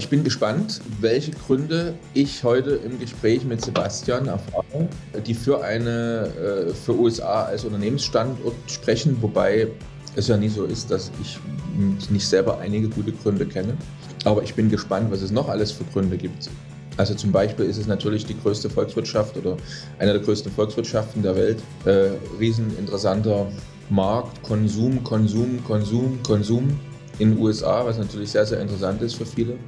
Ich bin gespannt, welche Gründe ich heute im Gespräch mit Sebastian erfahre, die für eine äh, für USA als Unternehmensstandort sprechen, wobei es ja nie so ist, dass ich nicht selber einige gute Gründe kenne. Aber ich bin gespannt, was es noch alles für Gründe gibt. Also zum Beispiel ist es natürlich die größte Volkswirtschaft oder eine der größten Volkswirtschaften der Welt. Äh, rieseninteressanter Markt, Konsum, Konsum, Konsum, Konsum in den USA, was natürlich sehr, sehr interessant ist für viele.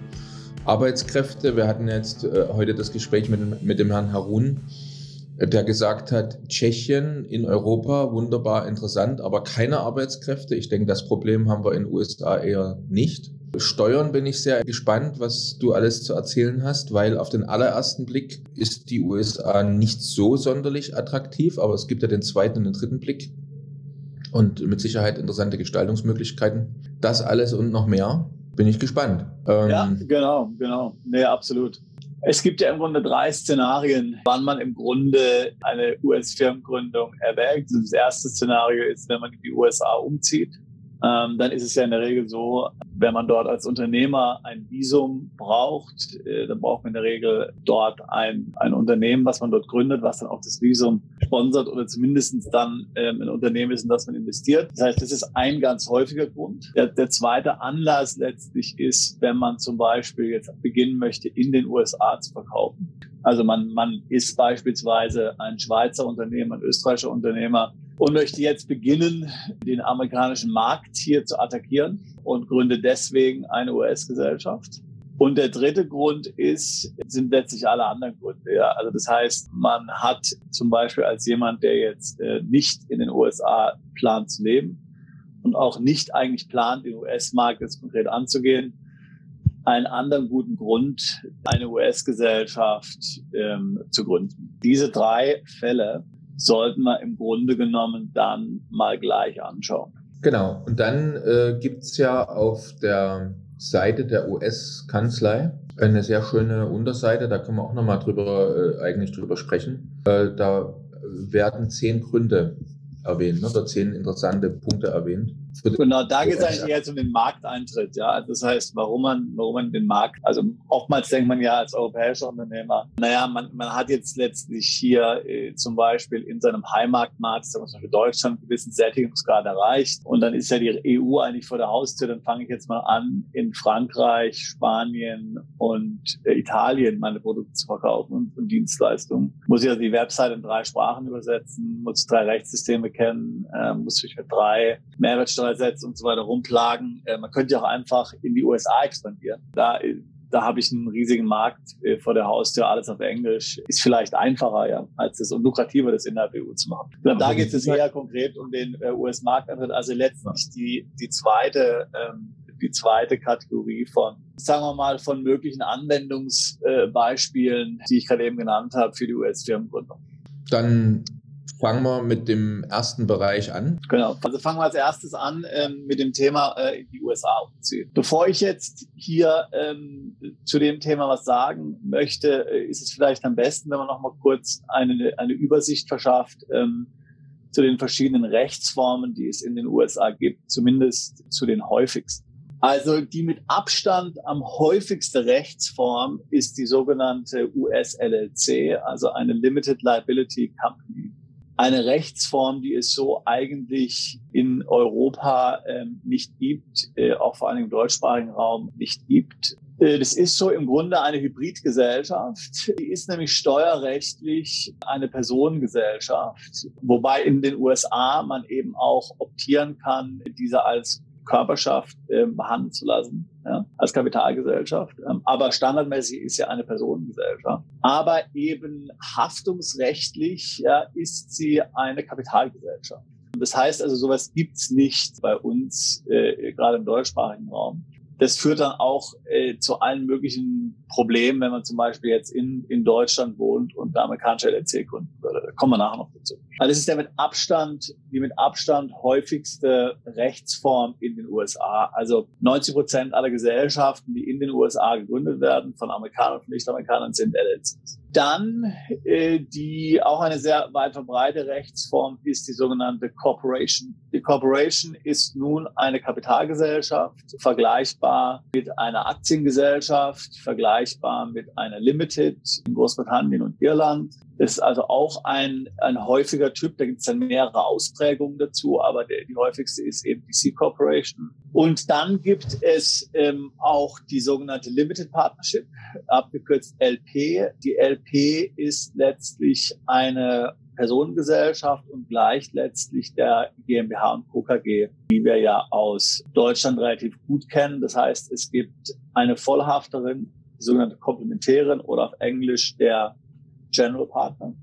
Arbeitskräfte. Wir hatten jetzt äh, heute das Gespräch mit, mit dem Herrn Harun, äh, der gesagt hat, Tschechien in Europa wunderbar interessant, aber keine Arbeitskräfte. Ich denke, das Problem haben wir in den USA eher nicht. Steuern bin ich sehr gespannt, was du alles zu erzählen hast, weil auf den allerersten Blick ist die USA nicht so sonderlich attraktiv, aber es gibt ja den zweiten und den dritten Blick und mit Sicherheit interessante Gestaltungsmöglichkeiten. Das alles und noch mehr bin ich gespannt. Ähm, ja, genau, genau. Nee, absolut. Es gibt ja im Grunde drei Szenarien, wann man im Grunde eine US-Firmengründung erwägt. Das erste Szenario ist, wenn man in die USA umzieht ähm, dann ist es ja in der Regel so, wenn man dort als Unternehmer ein Visum braucht, äh, dann braucht man in der Regel dort ein, ein Unternehmen, was man dort gründet, was dann auch das Visum sponsert oder zumindest dann ähm, ein Unternehmen ist, in das man investiert. Das heißt, das ist ein ganz häufiger Grund. Der, der zweite Anlass letztlich ist, wenn man zum Beispiel jetzt beginnen möchte, in den USA zu verkaufen. Also man, man ist beispielsweise ein Schweizer Unternehmer, ein österreichischer Unternehmer, und möchte jetzt beginnen, den amerikanischen Markt hier zu attackieren und gründe deswegen eine US-Gesellschaft. Und der dritte Grund ist, sind letztlich alle anderen Gründe. Ja. Also das heißt, man hat zum Beispiel als jemand, der jetzt äh, nicht in den USA plant zu leben und auch nicht eigentlich plant, den US-Markt jetzt konkret anzugehen, einen anderen guten Grund, eine US-Gesellschaft ähm, zu gründen. Diese drei Fälle sollten wir im Grunde genommen dann mal gleich anschauen. Genau. Und dann äh, gibt es ja auf der Seite der US-Kanzlei eine sehr schöne Unterseite, da können wir auch nochmal drüber, äh, eigentlich drüber sprechen. Äh, da werden zehn Gründe erwähnt, ne? oder zehn interessante Punkte erwähnt. Genau, da geht es eigentlich eher um den Markteintritt, ja. Das heißt, warum man, warum man den Markt, also oftmals denkt man ja als europäischer Unternehmer, naja, man, man hat jetzt letztlich hier äh, zum Beispiel in seinem Heimatmarkt, sagen wir zum Beispiel Deutschland, einen gewissen Sättigungsgrad erreicht und dann ist ja die EU eigentlich vor der Haustür, dann fange ich jetzt mal an, in Frankreich, Spanien und äh, Italien meine Produkte zu verkaufen und, und Dienstleistungen. Muss ich also die Website in drei Sprachen übersetzen, muss drei Rechtssysteme kennen, äh, muss ich mit drei Mehrwertsteuersätzen und so weiter rumplagen. Äh, man könnte ja auch einfach in die USA expandieren. Da, da habe ich einen riesigen Markt äh, vor der Haustür, alles auf Englisch. Ist vielleicht einfacher, ja, als es und lukrativer, das in der EU zu machen. Und da geht es eher konkret um den äh, US-Marktantritt. Also letztlich die, die zweite, ähm, die zweite Kategorie von, sagen wir mal, von möglichen Anwendungsbeispielen, die ich gerade eben genannt habe für die US-Firmengründung. Dann fangen wir mit dem ersten Bereich an. Genau, also fangen wir als erstes an ähm, mit dem Thema äh, die USA umziehen. Bevor ich jetzt hier ähm, zu dem Thema was sagen möchte, äh, ist es vielleicht am besten, wenn man noch mal kurz eine, eine Übersicht verschafft ähm, zu den verschiedenen Rechtsformen, die es in den USA gibt, zumindest zu den häufigsten. Also die mit Abstand am häufigste Rechtsform ist die sogenannte US-LLC, also eine Limited Liability Company eine Rechtsform, die es so eigentlich in Europa ähm, nicht gibt, äh, auch vor allem im deutschsprachigen Raum nicht gibt. Äh, das ist so im Grunde eine Hybridgesellschaft. Die ist nämlich steuerrechtlich eine Personengesellschaft, wobei in den USA man eben auch optieren kann, diese als Körperschaft äh, behandeln zu lassen, ja, als Kapitalgesellschaft. Ähm, aber standardmäßig ist ja eine Personengesellschaft. Aber eben haftungsrechtlich ja, ist sie eine Kapitalgesellschaft. Das heißt also, sowas gibt's nicht bei uns, äh, gerade im deutschsprachigen Raum. Das führt dann auch äh, zu allen möglichen Problemen, wenn man zum Beispiel jetzt in, in Deutschland wohnt und eine amerikanische LLC gründen würde. Da kommen wir nachher noch dazu. Also das ist der mit Abstand, die mit Abstand häufigste Rechtsform in den USA. Also 90 Prozent aller Gesellschaften, die in den USA gegründet werden, von Amerikanern und Nicht-Amerikanern, sind LLCs. Dann äh, die auch eine sehr weit verbreitete Rechtsform ist die sogenannte Corporation. Die Corporation ist nun eine Kapitalgesellschaft, vergleichbar mit einer Aktiengesellschaft, vergleichbar mit einer Limited in Großbritannien und Irland. Ist also auch ein, ein häufiger Typ. Da gibt es dann mehrere Ausprägungen dazu, aber der, die häufigste ist eben die C-Corporation. Und dann gibt es ähm, auch die sogenannte Limited Partnership, abgekürzt LP. Die LP ist letztlich eine Personengesellschaft und gleicht letztlich der GmbH und Co. Die wir ja aus Deutschland relativ gut kennen. Das heißt, es gibt eine Vollhafterin, die sogenannte Komplementärin oder auf Englisch der General Partner.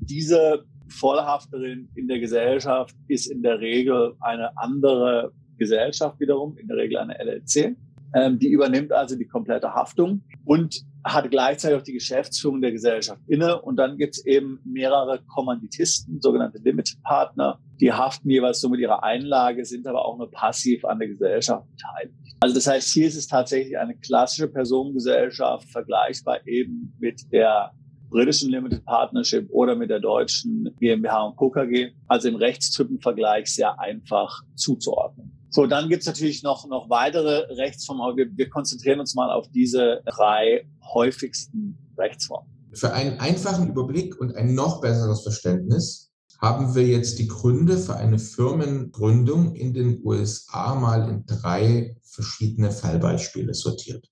Diese Vollhafterin in der Gesellschaft ist in der Regel eine andere Gesellschaft wiederum, in der Regel eine LLC. Ähm, die übernimmt also die komplette Haftung und hat gleichzeitig auch die Geschäftsführung der Gesellschaft inne. Und dann gibt es eben mehrere Kommanditisten, sogenannte Limited Partner, die haften jeweils so mit ihrer Einlage, sind aber auch nur passiv an der Gesellschaft beteiligt. Also das heißt, hier ist es tatsächlich eine klassische Personengesellschaft, vergleichbar eben mit der britischen Limited Partnership oder mit der deutschen GmbH und Co. KG. Also im Rechtstypenvergleich sehr einfach zuzuordnen. So, dann gibt's natürlich noch, noch weitere Rechtsformen, aber wir, wir konzentrieren uns mal auf diese drei häufigsten Rechtsformen. Für einen einfachen Überblick und ein noch besseres Verständnis haben wir jetzt die Gründe für eine Firmengründung in den USA mal in drei verschiedene Fallbeispiele sortiert.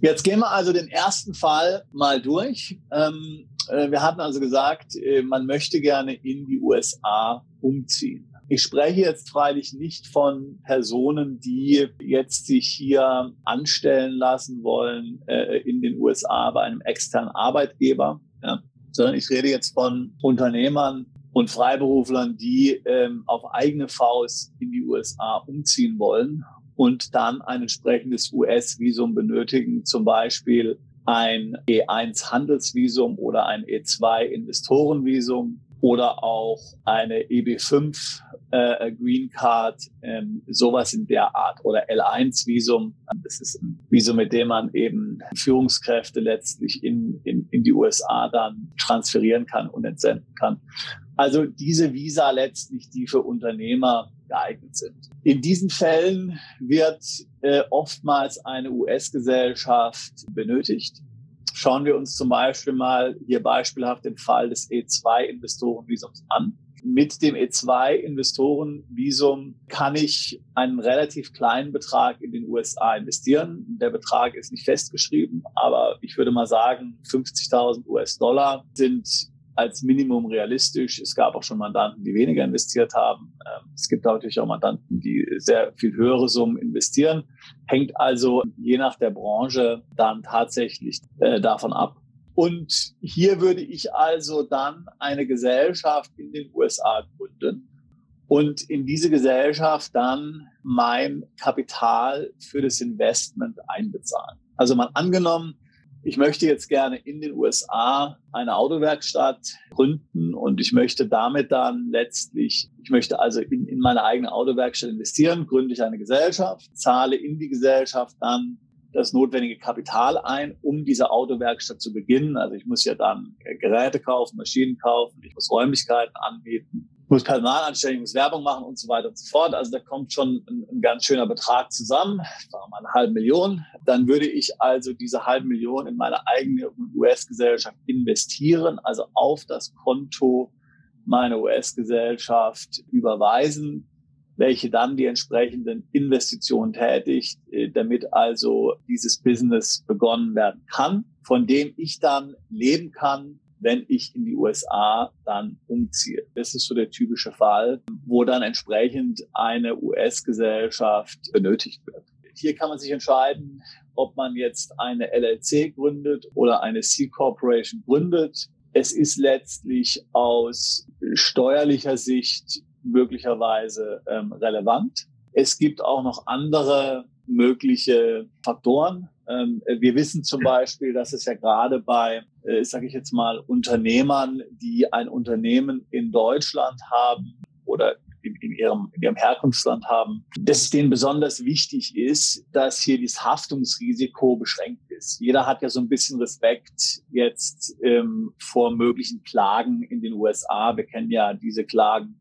Jetzt gehen wir also den ersten Fall mal durch. Ähm, äh, wir hatten also gesagt, äh, man möchte gerne in die USA umziehen. Ich spreche jetzt freilich nicht von Personen, die jetzt sich hier anstellen lassen wollen äh, in den USA bei einem externen Arbeitgeber, ja, sondern ich rede jetzt von Unternehmern und Freiberuflern, die ähm, auf eigene Faust in die USA umziehen wollen und dann ein entsprechendes US-Visum benötigen, zum Beispiel ein E1-Handelsvisum oder ein E2-Investorenvisum oder auch eine EB5 äh, Green Card, ähm, sowas in der Art oder L1-Visum. Das ist ein Visum, mit dem man eben Führungskräfte letztlich in, in, in die USA dann transferieren kann und entsenden kann. Also diese Visa letztlich, die für Unternehmer geeignet sind. In diesen Fällen wird äh, oftmals eine US-Gesellschaft benötigt. Schauen wir uns zum Beispiel mal hier beispielhaft den Fall des E2-Investorenvisums an. Mit dem E2-Investorenvisum kann ich einen relativ kleinen Betrag in den USA investieren. Der Betrag ist nicht festgeschrieben, aber ich würde mal sagen, 50.000 US-Dollar sind als Minimum realistisch. Es gab auch schon Mandanten, die weniger investiert haben. Ähm, es gibt natürlich auch Mandanten, die sehr viel höhere Summen investieren. Hängt also je nach der Branche dann tatsächlich äh, davon ab. Und hier würde ich also dann eine Gesellschaft in den USA gründen und in diese Gesellschaft dann mein Kapital für das Investment einbezahlen. Also mal angenommen, ich möchte jetzt gerne in den USA eine Autowerkstatt gründen und ich möchte damit dann letztlich, ich möchte also in, in meine eigene Autowerkstatt investieren, gründe ich eine Gesellschaft, zahle in die Gesellschaft dann das notwendige Kapital ein, um diese Autowerkstatt zu beginnen. Also ich muss ja dann Geräte kaufen, Maschinen kaufen, ich muss Räumlichkeiten anbieten, muss Personal anstellen, muss Werbung machen und so weiter und so fort. Also da kommt schon ein, ein ganz schöner Betrag zusammen, sagen wir mal eine halbe Million. Dann würde ich also diese halbe Million in meine eigene US-Gesellschaft investieren, also auf das Konto meiner US-Gesellschaft überweisen, welche dann die entsprechenden Investitionen tätigt, äh, damit also dieses Business begonnen werden kann, von dem ich dann leben kann, wenn ich in die USA dann umziehe. Das ist so der typische Fall, wo dann entsprechend eine US-Gesellschaft benötigt wird. Hier kann man sich entscheiden, ob man jetzt eine LLC gründet oder eine C-Corporation gründet. Es ist letztlich aus steuerlicher Sicht möglicherweise ähm, relevant. Es gibt auch noch andere mögliche Faktoren. Ähm, wir wissen zum Beispiel, dass es ja gerade bei, äh, sage ich jetzt mal, Unternehmern, die ein Unternehmen in Deutschland haben oder in, in, ihrem, in ihrem Herkunftsland haben, dass es denen besonders wichtig ist, dass hier das Haftungsrisiko beschränkt ist. Jeder hat ja so ein bisschen Respekt jetzt ähm, vor möglichen Klagen in den USA. Wir kennen ja diese Klagen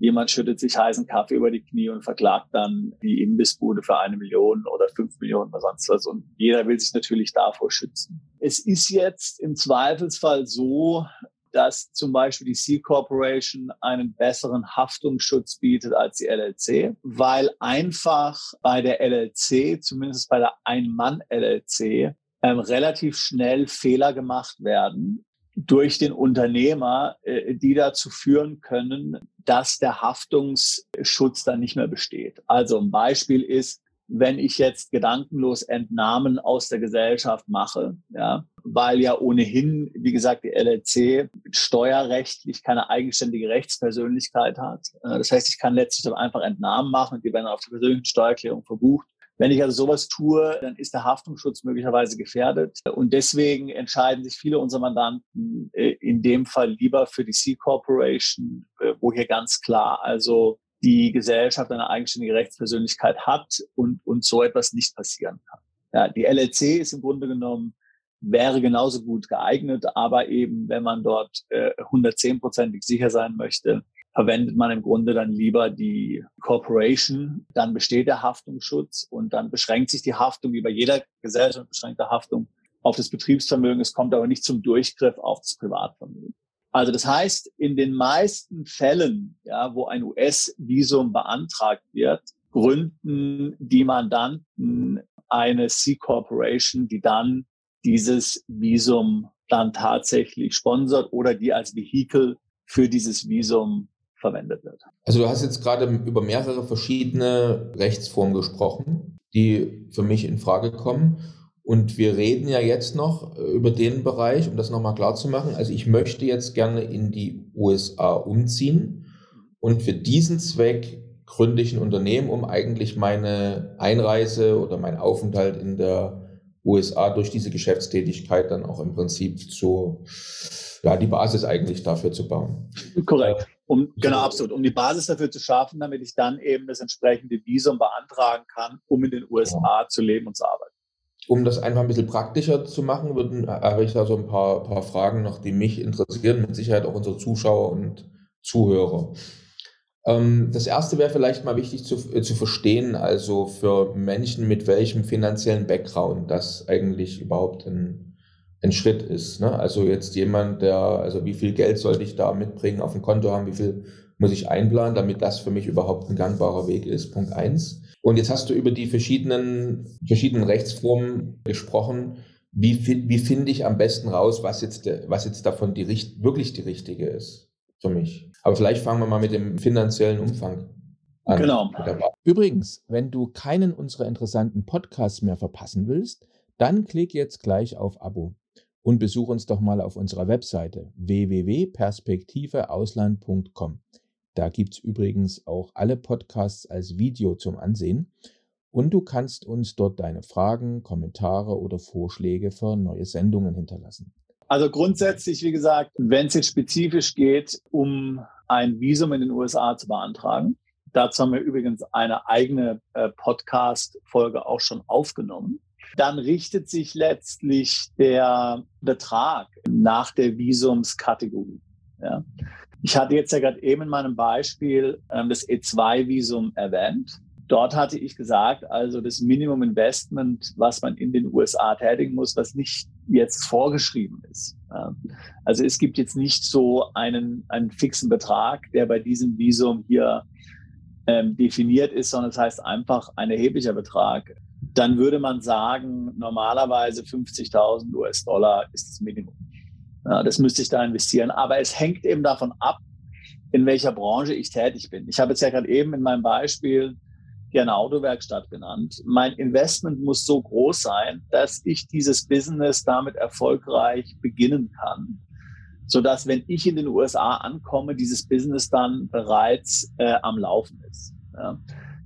Jemand schüttet sich heißen Kaffee über die Knie und verklagt dann die Imbissbude für eine Million oder fünf Millionen oder sonst was. Und jeder will sich natürlich davor schützen. Es ist jetzt im Zweifelsfall so, dass zum Beispiel die C Corporation einen besseren Haftungsschutz bietet als die LLC, weil einfach bei der LLC, zumindest bei der Ein-Mann-LLC, ähm, relativ schnell Fehler gemacht werden durch den Unternehmer, äh, die dazu führen können, dass der Haftungsschutz dann nicht mehr besteht. Also ein Beispiel ist, wenn ich jetzt gedankenlos Entnahmen aus der Gesellschaft mache, ja, weil ja ohnehin, wie gesagt, die LLC steuerrechtlich keine eigenständige Rechtspersönlichkeit hat. Äh, das heißt, ich kann letztlich dann einfach Entnahmen machen und die werden auf der persönlichen Steuererklärung verbucht. Wenn ich also sowas tue, dann ist der Haftungsschutz möglicherweise gefährdet. Und deswegen entscheiden sich viele unserer Mandanten äh, in dem Fall lieber für die C Corporation, äh, wo hier ganz klar also die Gesellschaft eine eigenständige Rechtspersönlichkeit hat und, und so etwas nicht passieren kann. Ja, die LLC ist im Grunde genommen wäre genauso gut geeignet, aber eben, wenn man dort äh, 110-prozentig sicher sein möchte, verwendet man im Grunde dann lieber die Corporation. Dann besteht der Haftungsschutz und dann beschränkt sich die Haftung wie bei jeder Gesellschaft beschränkte Haftung auf das Betriebsvermögen. Es kommt aber nicht zum Durchgriff auf das Privatvermögen. Also das heißt, in den meisten Fällen, ja, wo ein US-Visum beantragt wird, gründen die Mandanten eine C-Corporation, die dann dieses Visum dann tatsächlich sponsert oder die als Vehikel für dieses Visum verwendet wird. Also du hast jetzt gerade über mehrere verschiedene Rechtsformen gesprochen, die für mich in Frage kommen. Und wir reden ja jetzt noch über den Bereich, um das nochmal klar zu machen. Also ich möchte jetzt gerne in die USA umziehen und für diesen Zweck gründe ich ein Unternehmen, um eigentlich meine Einreise oder meinen Aufenthalt in der USA durch diese Geschäftstätigkeit dann auch im Prinzip zu, ja, die Basis eigentlich dafür zu bauen. Korrekt. Um, genau, absolut. Um die Basis dafür zu schaffen, damit ich dann eben das entsprechende Visum beantragen kann, um in den USA ja. zu leben und zu arbeiten. Um das einfach ein bisschen praktischer zu machen, würden, habe ich da so ein paar, paar Fragen noch, die mich interessieren, mit Sicherheit auch unsere Zuschauer und Zuhörer. Ähm, das erste wäre vielleicht mal wichtig zu, äh, zu verstehen, also für Menschen mit welchem finanziellen Background das eigentlich überhaupt ein ein Schritt ist. Ne? Also jetzt jemand, der, also wie viel Geld sollte ich da mitbringen, auf dem Konto haben, wie viel muss ich einplanen, damit das für mich überhaupt ein gangbarer Weg ist. Punkt eins. Und jetzt hast du über die verschiedenen, verschiedenen Rechtsformen gesprochen. Wie, wie finde ich am besten raus, was jetzt, was jetzt davon die, wirklich die richtige ist für mich? Aber vielleicht fangen wir mal mit dem finanziellen Umfang an. Genau. Übrigens, wenn du keinen unserer interessanten Podcasts mehr verpassen willst, dann klick jetzt gleich auf Abo und besuch uns doch mal auf unserer Webseite www.perspektiveausland.com. Da gibt es übrigens auch alle Podcasts als Video zum Ansehen und du kannst uns dort deine Fragen, Kommentare oder Vorschläge für neue Sendungen hinterlassen. Also grundsätzlich, wie gesagt, wenn es jetzt spezifisch geht, um ein Visum in den USA zu beantragen, dazu haben wir übrigens eine eigene äh, Podcast-Folge auch schon aufgenommen dann richtet sich letztlich der Betrag nach der Visumskategorie. Ja. Ich hatte jetzt ja gerade eben in meinem Beispiel ähm, das E2-Visum erwähnt. Dort hatte ich gesagt, also das Minimum Investment, was man in den USA tätigen muss, was nicht jetzt vorgeschrieben ist. Ja. Also es gibt jetzt nicht so einen, einen fixen Betrag, der bei diesem Visum hier ähm, definiert ist, sondern es das heißt einfach ein erheblicher Betrag dann würde man sagen, normalerweise 50.000 US-Dollar ist das Minimum. Ja, das müsste ich da investieren. Aber es hängt eben davon ab, in welcher Branche ich tätig bin. Ich habe jetzt ja gerade eben in meinem Beispiel hier eine Autowerkstatt genannt. Mein Investment muss so groß sein, dass ich dieses Business damit erfolgreich beginnen kann, sodass, wenn ich in den USA ankomme, dieses Business dann bereits äh, am Laufen ist. Ja.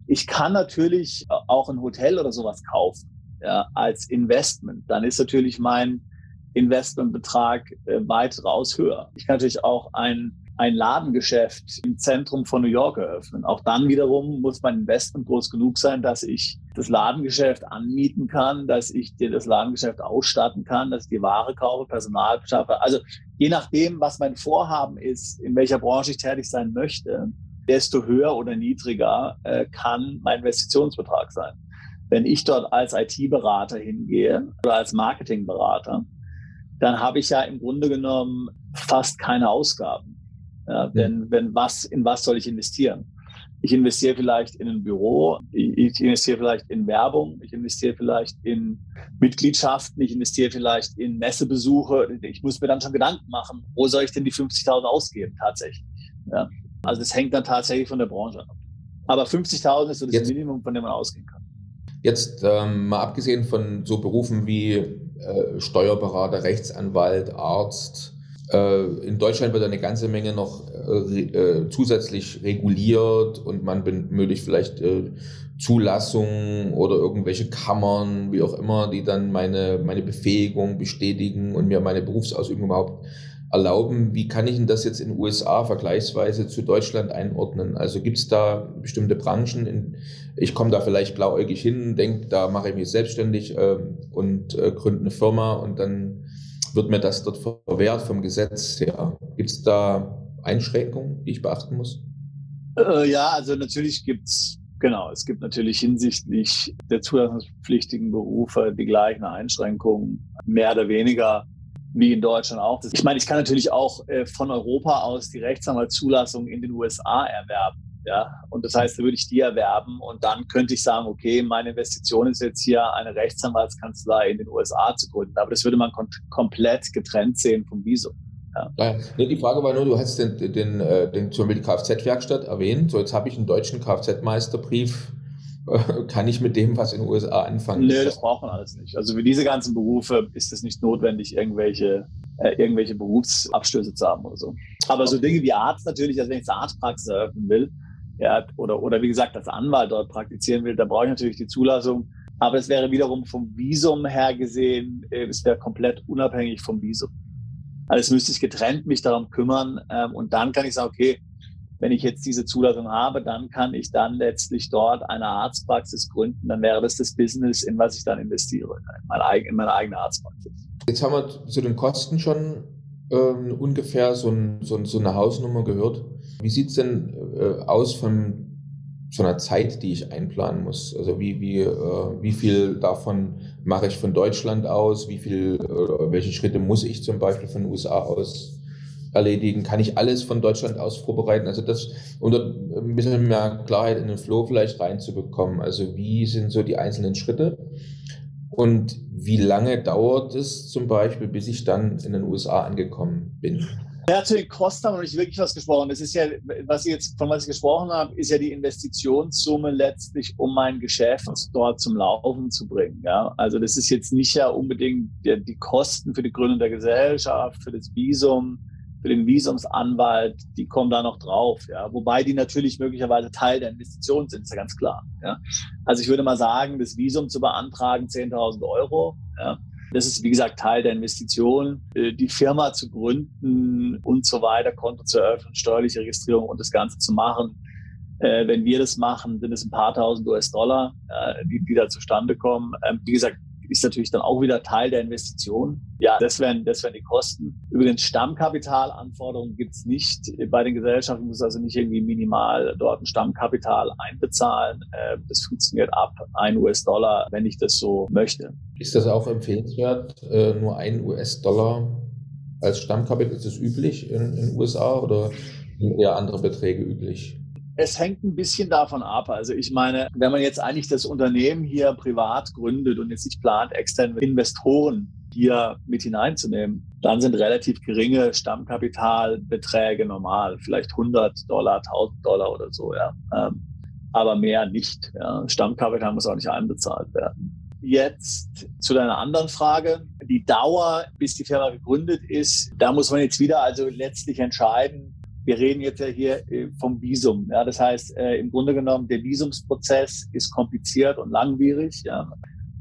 Ich kann natürlich auch ein Hotel oder sowas kaufen ja, als Investment. Dann ist natürlich mein Investmentbetrag äh, weit raus höher. Ich kann natürlich auch ein, ein Ladengeschäft im Zentrum von New York eröffnen. Auch dann wiederum muss mein Investment groß genug sein, dass ich das Ladengeschäft anmieten kann, dass ich dir das Ladengeschäft ausstatten kann, dass ich die Ware kaufe, Personal beschaffe. Also je nachdem, was mein Vorhaben ist, in welcher Branche ich tätig sein möchte, desto höher oder niedriger äh, kann mein Investitionsbetrag sein. Wenn ich dort als IT-Berater hingehe oder als Marketingberater, dann habe ich ja im Grunde genommen fast keine Ausgaben. Ja, denn wenn was, in was soll ich investieren? Ich investiere vielleicht in ein Büro, ich investiere vielleicht in Werbung, ich investiere vielleicht in Mitgliedschaften, ich investiere vielleicht in Messebesuche. Ich muss mir dann schon Gedanken machen, wo soll ich denn die 50.000 ausgeben tatsächlich? Ja. Also das hängt dann tatsächlich von der Branche ab. Aber 50.000 ist so das Jetzt. Minimum, von dem man ausgehen kann. Jetzt ähm, mal abgesehen von so Berufen wie äh, Steuerberater, Rechtsanwalt, Arzt, äh, in Deutschland wird eine ganze Menge noch äh, äh zusätzlich reguliert und man benötigt vielleicht äh, Zulassungen oder irgendwelche Kammern, wie auch immer, die dann meine, meine Befähigung bestätigen und mir meine Berufsausübung überhaupt erlauben. Wie kann ich denn das jetzt in den USA vergleichsweise zu Deutschland einordnen? Also gibt es da bestimmte Branchen, in, ich komme da vielleicht blauäugig hin, denke, da mache ich mich selbstständig äh, und äh, gründe eine Firma und dann wird mir das dort verwehrt vom Gesetz her. Gibt es da Einschränkungen, die ich beachten muss? Äh, ja, also natürlich gibt es Genau, es gibt natürlich hinsichtlich der zulassungspflichtigen Berufe die gleichen Einschränkungen, mehr oder weniger wie in Deutschland auch. Ich meine, ich kann natürlich auch äh, von Europa aus die Rechtsanwaltszulassung in den USA erwerben. Ja, und das heißt, da würde ich die erwerben und dann könnte ich sagen, okay, meine Investition ist jetzt hier eine Rechtsanwaltskanzlei in den USA zu gründen. Aber das würde man kom komplett getrennt sehen vom Visum. Ja. Nee, die Frage war nur, du hast den, den, äh, den, zum Beispiel die Kfz-Werkstatt erwähnt. So, jetzt habe ich einen deutschen Kfz-Meisterbrief kann ich mit dem was in den USA anfangen? Nö, das braucht man alles nicht. Also für diese ganzen Berufe ist es nicht notwendig, irgendwelche, äh, irgendwelche Berufsabstöße zu haben oder so. Aber so Dinge wie Arzt natürlich, also wenn ich eine Arztpraxis eröffnen will, ja, oder, oder wie gesagt, als Anwalt dort praktizieren will, da brauche ich natürlich die Zulassung. Aber es wäre wiederum vom Visum her gesehen, äh, es wäre komplett unabhängig vom Visum. Also müsste ich getrennt mich darum kümmern ähm, und dann kann ich sagen, okay, wenn ich jetzt diese Zulassung habe, dann kann ich dann letztlich dort eine Arztpraxis gründen. Dann wäre das das Business, in was ich dann investiere, in meine, in meine eigene Arztpraxis. Jetzt haben wir zu den Kosten schon ähm, ungefähr so, ein, so, so, eine Hausnummer gehört. Wie sieht es denn äh, aus von so einer Zeit, die ich einplanen muss? Also wie, wie, äh, wie viel davon mache ich von Deutschland aus? Wie viel, äh, welche Schritte muss ich zum Beispiel von den USA aus erledigen? Kann ich alles von Deutschland aus vorbereiten? Also das, um dort ein bisschen mehr Klarheit in den Flow vielleicht reinzubekommen. Also wie sind so die einzelnen Schritte? Und wie lange dauert es zum Beispiel, bis ich dann in den USA angekommen bin? Ja, zu den Kosten haben wir nicht wirklich was gesprochen. Das ist ja, was ich jetzt, von was ich gesprochen habe, ist ja die Investitionssumme letztlich, um mein Geschäft dort zum Laufen zu bringen. Ja, also das ist jetzt nicht ja unbedingt die, die Kosten für die Gründung der Gesellschaft, für das Visum, für den Visumsanwalt, die kommen da noch drauf. Ja. Wobei die natürlich möglicherweise Teil der Investition sind, ist ja ganz klar. Ja. Also ich würde mal sagen, das Visum zu beantragen, 10.000 Euro. Ja. Das ist, wie gesagt, Teil der Investition. Äh, die Firma zu gründen und so weiter, Konto zu eröffnen, steuerliche Registrierung und das Ganze zu machen. Äh, wenn wir das machen, sind es ein paar tausend US-Dollar, äh, die, die da zustande kommen. Ähm, wie gesagt, ist natürlich dann auch wieder Teil der Investition. Ja, das wären, das wären die Kosten. Übrigens Stammkapitalanforderungen gibt es nicht bei den Gesellschaften. muss also nicht irgendwie minimal dort ein Stammkapital einbezahlen. Äh, das funktioniert ab ein US-Dollar, wenn ich das so möchte. Ist das auch empfehlenswert, äh, nur ein US-Dollar als Stammkapital? Ist das üblich in den USA oder sind eher andere Beträge üblich? Es hängt ein bisschen davon ab. Also ich meine, wenn man jetzt eigentlich das Unternehmen hier privat gründet und jetzt nicht plant, externe Investoren hier mit hineinzunehmen, dann sind relativ geringe Stammkapitalbeträge normal. Vielleicht 100 Dollar, 1000 Dollar oder so, ja. Ähm, aber mehr nicht. Ja. Stammkapital muss auch nicht einbezahlt werden. Jetzt zu deiner anderen Frage. Die Dauer, bis die Firma gegründet ist, da muss man jetzt wieder also letztlich entscheiden, wir reden jetzt ja hier äh, vom Visum. Ja, das heißt, äh, im Grunde genommen, der Visumsprozess ist kompliziert und langwierig. Ja.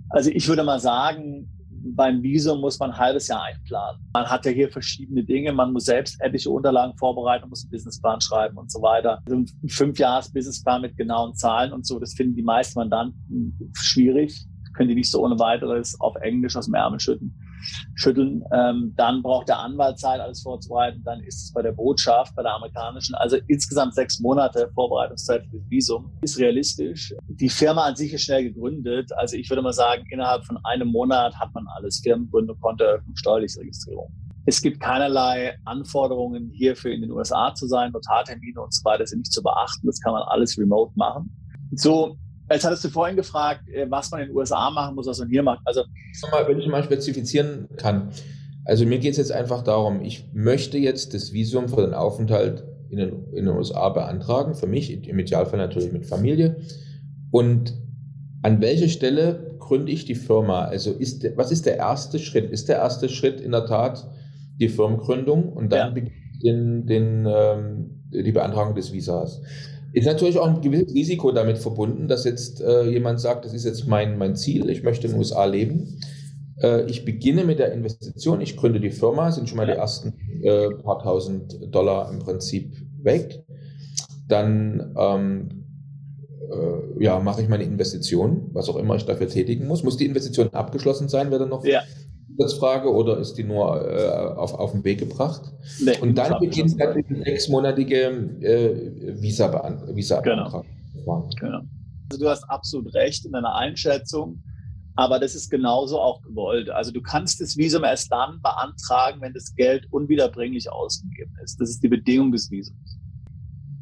Also ich würde mal sagen, beim Visum muss man ein halbes Jahr einplanen. Man hat ja hier verschiedene Dinge. Man muss selbst etliche Unterlagen vorbereiten, muss einen Businessplan schreiben und so weiter. Also ein Fünf-Jahres-Businessplan mit genauen Zahlen und so, das finden die meisten Mandanten schwierig. Können die nicht so ohne weiteres auf Englisch aus dem Ärmel schütten schütteln. Ähm, dann braucht der Anwalt Zeit, alles vorzubereiten. Dann ist es bei der Botschaft, bei der amerikanischen. Also insgesamt sechs Monate Vorbereitungszeit für das Visum ist realistisch. Die Firma an sich ist schnell gegründet. Also ich würde mal sagen, innerhalb von einem Monat hat man alles. Firmengründung, Kontoeröffnung, steuerliche Registrierung. Es gibt keinerlei Anforderungen, hierfür in den USA zu sein. Notartermine und so weiter sind nicht zu beachten. Das kann man alles remote machen. So, Jetzt hattest du vorhin gefragt, äh, was man in den USA machen muss, was man hier macht. Also, wenn ich mal spezifizieren kann. Also mir geht es jetzt einfach darum, ich möchte jetzt das Visum für den Aufenthalt in den, in den USA beantragen, für mich, im Idealfall natürlich mit Familie. Und an welcher Stelle gründe ich die Firma? Also ist, was ist der erste Schritt? Ist der erste Schritt in der Tat die Firmengründung und dann ja. den, den, ähm, die Beantragung des Visas? Ist natürlich auch ein gewisses Risiko damit verbunden, dass jetzt äh, jemand sagt, das ist jetzt mein, mein Ziel, ich möchte in den USA leben. Äh, ich beginne mit der Investition, ich gründe die Firma, sind schon mal die ersten äh, paar tausend Dollar im Prinzip weg. Dann ähm, äh, ja, mache ich meine Investition, was auch immer ich dafür tätigen muss. Muss die Investition abgeschlossen sein, wäre dann noch ja. Zusatzfrage oder ist die nur äh, auf, auf den Weg gebracht? Nee, und dann beginnt dann die sechsmonatige äh, Visa-Beantragung. Visa genau. genau. Also du hast absolut recht in deiner Einschätzung, aber das ist genauso auch gewollt. Also du kannst das Visum erst dann beantragen, wenn das Geld unwiederbringlich ausgegeben ist. Das ist die Bedingung des Visums.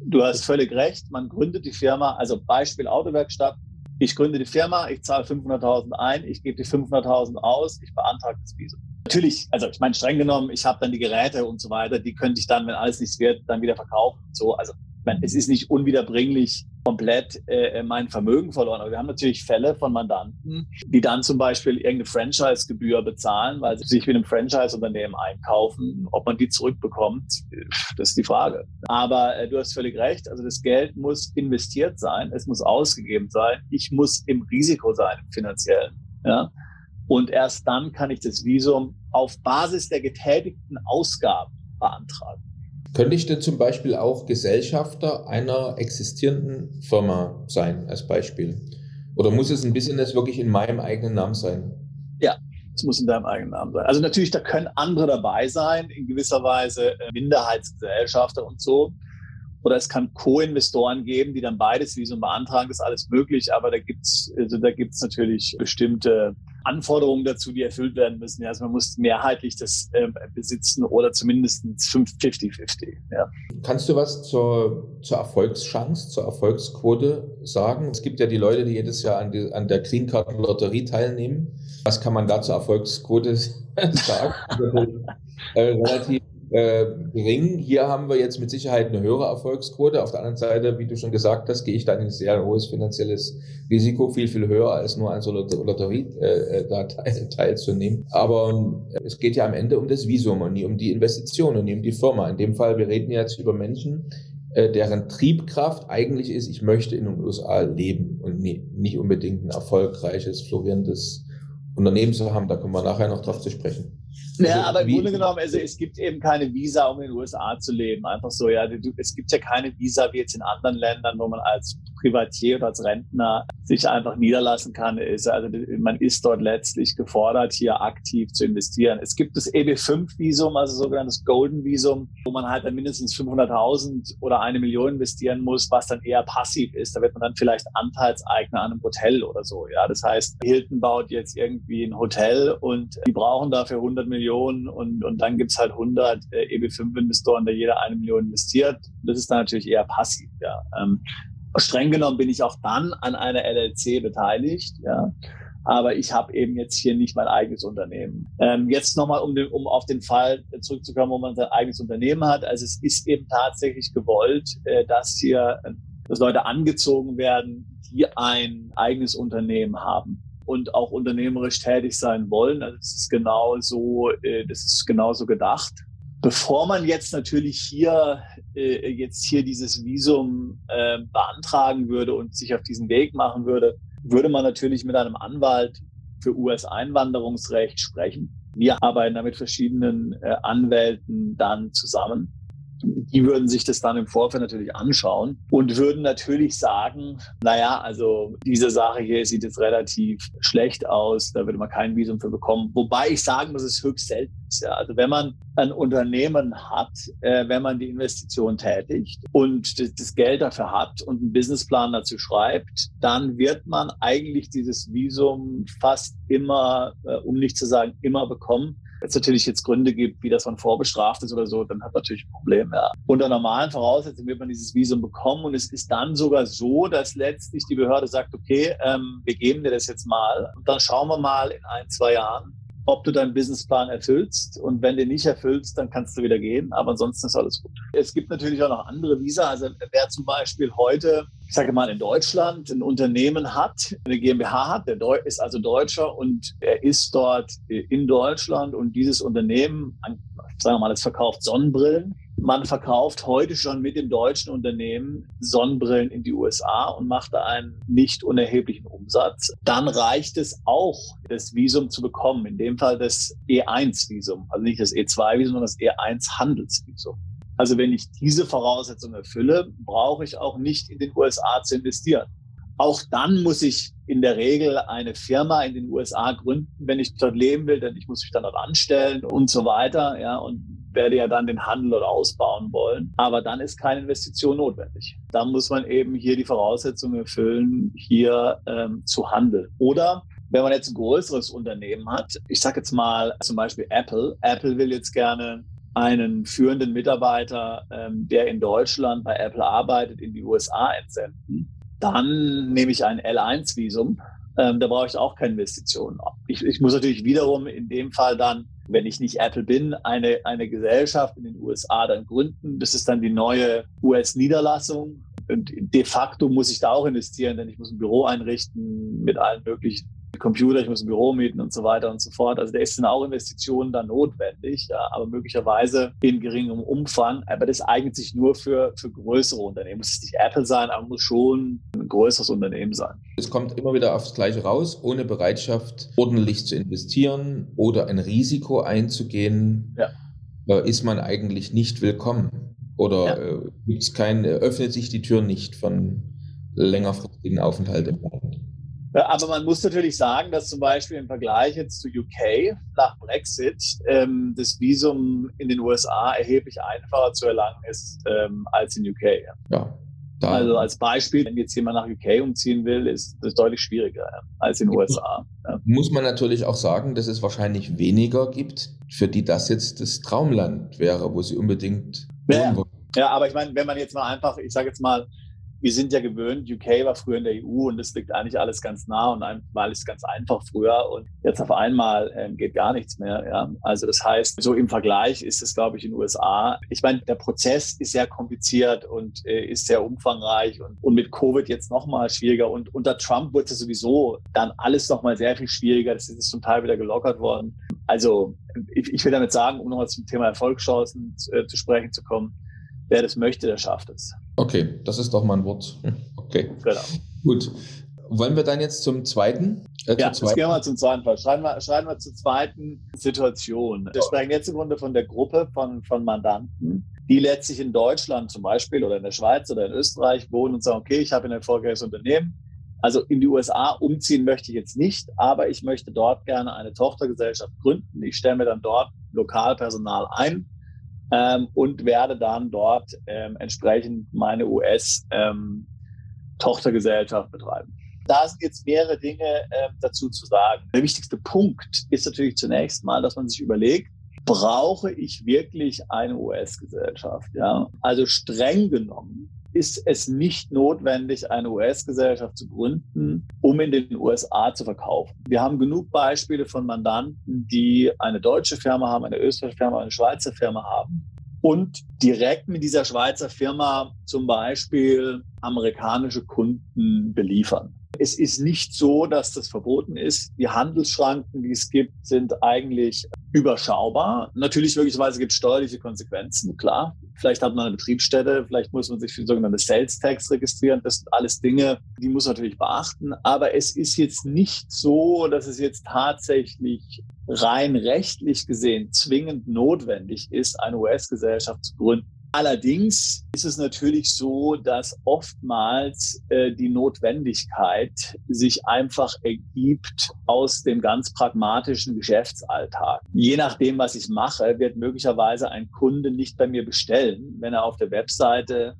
Du hast völlig recht, man gründet die Firma, also Beispiel Autowerkstatt, ich gründe die Firma, ich zahle 500.000 ein, ich gebe die 500.000 aus, ich beantrage das Visum. Natürlich, also ich meine, streng genommen, ich habe dann die Geräte und so weiter, die könnte ich dann, wenn alles nichts wird, dann wieder verkaufen. So, also es ist nicht unwiederbringlich komplett äh, mein Vermögen verloren. Aber wir haben natürlich Fälle von Mandanten, die dann zum Beispiel irgendeine Franchise-Gebühr bezahlen, weil sie sich mit einem Franchise-Unternehmen einkaufen. Ob man die zurückbekommt, das ist die Frage. Aber äh, du hast völlig recht. Also das Geld muss investiert sein, es muss ausgegeben sein. Ich muss im Risiko sein, im finanziellen. Ja? Und erst dann kann ich das Visum auf Basis der getätigten Ausgaben beantragen. Könnte ich denn zum Beispiel auch Gesellschafter einer existierenden Firma sein, als Beispiel? Oder muss es ein Business wirklich in meinem eigenen Namen sein? Ja, es muss in deinem eigenen Namen sein. Also natürlich, da können andere dabei sein, in gewisser Weise äh, Minderheitsgesellschafter und so. Oder es kann Co-Investoren geben, die dann beides Visum beantragen. Das ist alles möglich, aber da gibt's also natürlich bestimmte Anforderungen dazu, die erfüllt werden müssen. Also man muss mehrheitlich das äh, besitzen oder zumindest 50-50. Ja. Kannst du was zur, zur Erfolgschance, zur Erfolgsquote sagen? Es gibt ja die Leute, die jedes Jahr an, die, an der Green Card Lotterie teilnehmen. Was kann man da zur Erfolgsquote sagen? äh, relativ äh, gering. Hier haben wir jetzt mit Sicherheit eine höhere Erfolgsquote. Auf der anderen Seite, wie du schon gesagt hast, gehe ich da in ein sehr hohes finanzielles Risiko, viel, viel höher als nur an so Lotterie äh, äh da teil, teilzunehmen. Aber äh, es geht ja am Ende um das Visum und nie um die Investition und nie um die Firma. In dem Fall, wir reden jetzt über Menschen, äh, deren Triebkraft eigentlich ist, ich möchte in den USA leben und nie, nicht unbedingt ein erfolgreiches, florierendes Unternehmen zu haben. Da kommen wir nachher noch drauf zu sprechen. Ja, also, aber im Grunde genommen, also es gibt eben keine Visa, um in den USA zu leben. Einfach so, ja. Es gibt ja keine Visa wie jetzt in anderen Ländern, wo man als Privatier oder als Rentner sich einfach niederlassen kann. Ist, also man ist dort letztlich gefordert, hier aktiv zu investieren. Es gibt das EB5-Visum, also sogenanntes Golden Visum, wo man halt dann mindestens 500.000 oder eine Million investieren muss, was dann eher passiv ist. Da wird man dann vielleicht Anteilseigner an einem Hotel oder so. Ja, das heißt, Hilton baut jetzt irgendwie ein Hotel und die brauchen dafür 100 Millionen und, und dann gibt's halt 100 äh, EB5-Investoren, der jeder eine Million investiert. Das ist dann natürlich eher passiv. Ja. Ähm, streng genommen bin ich auch dann an einer LLC beteiligt. Ja. Aber ich habe eben jetzt hier nicht mein eigenes Unternehmen. Ähm, jetzt nochmal, um, um auf den Fall zurückzukommen, wo man sein eigenes Unternehmen hat. Also es ist eben tatsächlich gewollt, äh, dass hier äh, dass Leute angezogen werden, die ein eigenes Unternehmen haben und auch unternehmerisch tätig sein wollen. Also das ist genau so, äh, das ist genauso gedacht. Bevor man jetzt natürlich hier äh, jetzt hier dieses Visum äh, beantragen würde und sich auf diesen Weg machen würde, würde man natürlich mit einem Anwalt für US-Einwanderungsrecht sprechen. Wir arbeiten da mit verschiedenen äh, Anwälten dann zusammen die würden sich das dann im Vorfeld natürlich anschauen und würden natürlich sagen, naja, also diese Sache hier sieht jetzt relativ schlecht aus, da würde man kein Visum für bekommen. Wobei ich sagen muss, es ist höchst selten. Ja. Also wenn man ein Unternehmen hat, äh, wenn man die Investition tätigt und das, das, Geld dafür hat und einen Businessplan dazu schreibt, dann wird man eigentlich dieses Visum fast immer, äh, um nicht zu sagen immer bekommen. Wenn es natürlich jetzt Gründe gibt, wie das man vorbestraft ist oder so, dann hat man natürlich ein Problem. Ja. Unter normalen Voraussetzungen wird man dieses Visum bekommen und es ist dann sogar so, dass letztlich die Behörde sagt, okay, ähm, wir geben dir das jetzt mal und dann schauen wir mal in ein, zwei Jahren, ob du deinen Businessplan erfüllst. Und wenn du nicht erfüllst, dann kannst du wieder gehen. Aber ansonsten ist alles gut. Es gibt natürlich auch noch andere Visa. Also wer zum Beispiel heute, ich sage mal in Deutschland, ein Unternehmen hat, eine GmbH hat, der ist also Deutscher und er ist dort in Deutschland und dieses Unternehmen, sagen wir mal, es verkauft Sonnenbrillen man verkauft heute schon mit dem deutschen Unternehmen Sonnenbrillen in die USA und macht da einen nicht unerheblichen Umsatz. Dann reicht es auch, das Visum zu bekommen. In dem Fall das E1-Visum. Also nicht das E2-Visum, sondern das E1-Handelsvisum. Also wenn ich diese Voraussetzungen erfülle, brauche ich auch nicht in den USA zu investieren. Auch dann muss ich in der Regel eine Firma in den USA gründen, wenn ich dort leben will, denn ich muss mich dann dort anstellen und so weiter. Ja, und werde ja dann den Handel ausbauen wollen. Aber dann ist keine Investition notwendig. Da muss man eben hier die Voraussetzungen erfüllen, hier ähm, zu handeln. Oder wenn man jetzt ein größeres Unternehmen hat, ich sage jetzt mal zum Beispiel Apple. Apple will jetzt gerne einen führenden Mitarbeiter, ähm, der in Deutschland bei Apple arbeitet, in die USA entsenden dann nehme ich ein L1-Visum. Ähm, da brauche ich auch keine Investitionen. Ich, ich muss natürlich wiederum in dem Fall dann, wenn ich nicht Apple bin, eine, eine Gesellschaft in den USA dann gründen. Das ist dann die neue US-Niederlassung. Und de facto muss ich da auch investieren, denn ich muss ein Büro einrichten mit allen möglichen Computer, ich muss ein Büro mieten und so weiter und so fort. Also da sind auch Investitionen dann notwendig, ja, aber möglicherweise in geringem Umfang. Aber das eignet sich nur für, für größere Unternehmen. Muss es nicht Apple sein, aber muss schon ein größeres Unternehmen sein. Es kommt immer wieder aufs Gleiche raus, ohne Bereitschaft ordentlich zu investieren oder ein Risiko einzugehen, ja. Äh, ist man eigentlich nicht willkommen. Oder ja. äh, kein, öffnet sich die Tür nicht von längerfristigen Aufenthalt im Land. Aber man muss natürlich sagen, dass zum Beispiel im Vergleich jetzt zu UK nach Brexit ähm, das Visum in den USA erheblich einfacher zu erlangen ist ähm, als in UK. Ja. Also als Beispiel, wenn jetzt jemand nach UK umziehen will, ist das deutlich schwieriger ja, als in den USA. Ja. Muss man natürlich auch sagen, dass es wahrscheinlich weniger gibt, für die das jetzt das Traumland wäre, wo sie unbedingt ja, ja, aber ich meine, wenn man jetzt mal einfach, ich sage jetzt mal, wir sind ja gewöhnt, UK war früher in der EU und es liegt eigentlich alles ganz nah und war alles ganz einfach früher und jetzt auf einmal äh, geht gar nichts mehr. Ja? Also das heißt, so im Vergleich ist es, glaube ich, in den USA. Ich meine, der Prozess ist sehr kompliziert und äh, ist sehr umfangreich und, und mit Covid jetzt nochmal schwieriger und unter Trump wurde es sowieso dann alles nochmal sehr viel schwieriger. Das ist zum Teil wieder gelockert worden. Also ich, ich will damit sagen, um nochmal zum Thema Erfolgschancen äh, zu sprechen zu kommen, wer das möchte, der schafft es. Okay, das ist doch mal ein Wort. Okay. Genau. Gut. Wollen wir dann jetzt zum zweiten? Äh, ja, jetzt gehen wir mal zum zweiten Fall. Schreiben wir, schreiben wir zur zweiten Situation. Wir sprechen jetzt im Grunde von der Gruppe von, von Mandanten, die letztlich in Deutschland zum Beispiel oder in der Schweiz oder in Österreich wohnen und sagen, okay, ich habe ein erfolgreiches Unternehmen. Also in die USA umziehen möchte ich jetzt nicht, aber ich möchte dort gerne eine Tochtergesellschaft gründen. Ich stelle mir dann dort Lokalpersonal ein ähm, und werde dann dort ähm, entsprechend meine US-Tochtergesellschaft ähm, betreiben. Da sind jetzt mehrere Dinge äh, dazu zu sagen. Der wichtigste Punkt ist natürlich zunächst mal, dass man sich überlegt, brauche ich wirklich eine US-Gesellschaft? Ja? Also streng genommen ist es nicht notwendig, eine US-Gesellschaft zu gründen, um in den USA zu verkaufen. Wir haben genug Beispiele von Mandanten, die eine deutsche Firma haben, eine österreichische Firma, eine Schweizer Firma haben und direkt mit dieser Schweizer Firma zum Beispiel amerikanische Kunden beliefern. Es ist nicht so, dass das verboten ist. Die Handelsschranken, die es gibt, sind eigentlich überschaubar. Natürlich möglicherweise gibt es steuerliche Konsequenzen, klar. Vielleicht hat man eine Betriebsstätte, vielleicht muss man sich für sogenannte Sales Tax registrieren. Das sind alles Dinge, die muss man natürlich beachten. Aber es ist jetzt nicht so, dass es jetzt tatsächlich rein rechtlich gesehen zwingend notwendig ist, eine US-Gesellschaft zu gründen. Allerdings ist es natürlich so, dass oftmals äh, die Notwendigkeit sich einfach ergibt aus dem ganz pragmatischen Geschäftsalltag. Je nachdem, was ich mache, wird möglicherweise ein Kunde nicht bei mir bestellen, wenn er auf der Webseite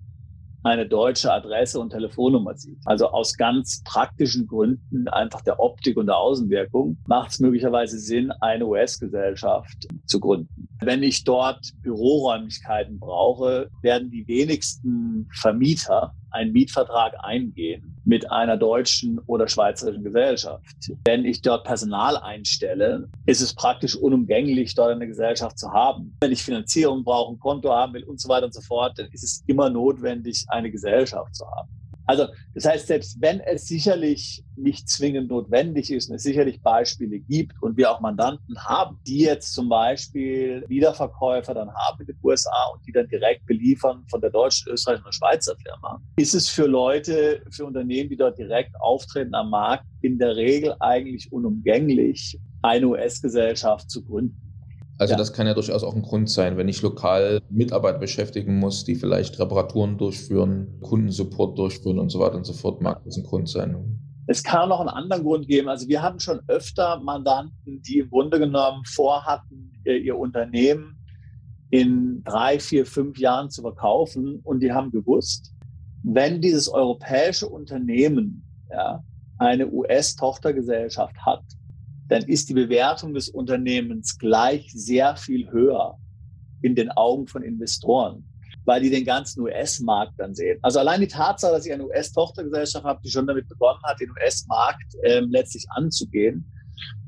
eine deutsche Adresse und Telefonnummer sieht. Also aus ganz praktischen Gründen, einfach der Optik und der Außenwirkung, macht es möglicherweise Sinn, eine US-Gesellschaft zu gründen. Wenn ich dort Büroräumlichkeiten brauche, werden die wenigsten Vermieter einen Mietvertrag eingehen mit einer deutschen oder schweizerischen Gesellschaft. Wenn ich dort Personal einstelle, ist es praktisch unumgänglich, dort eine Gesellschaft zu haben. Wenn ich Finanzierung brauche, ein Konto haben will und so weiter und so fort, dann ist es immer notwendig, eine Gesellschaft zu haben. Also das heißt, selbst wenn es sicherlich nicht zwingend notwendig ist und es sicherlich Beispiele gibt und wir auch Mandanten haben, die jetzt zum Beispiel Wiederverkäufer dann haben in den USA und die dann direkt beliefern von der deutschen, österreichischen oder Schweizer Firma, ist es für Leute, für Unternehmen, die dort direkt auftreten am Markt, in der Regel eigentlich unumgänglich, eine US-Gesellschaft zu gründen. Also ja. das kann ja durchaus auch ein Grund sein, wenn ich lokal Mitarbeiter beschäftigen muss, die vielleicht Reparaturen durchführen, Kundensupport durchführen und so weiter und so fort, mag das ein Grund sein. Es kann noch einen anderen Grund geben. Also wir hatten schon öfter Mandanten, die im Grunde genommen vorhatten, ihr Unternehmen in drei, vier, fünf Jahren zu verkaufen und die haben gewusst, wenn dieses europäische Unternehmen ja, eine US-Tochtergesellschaft hat, dann ist die Bewertung des Unternehmens gleich sehr viel höher in den Augen von Investoren, weil die den ganzen US-Markt dann sehen. Also allein die Tatsache, dass ich eine US-Tochtergesellschaft habe, die schon damit begonnen hat, den US-Markt ähm, letztlich anzugehen,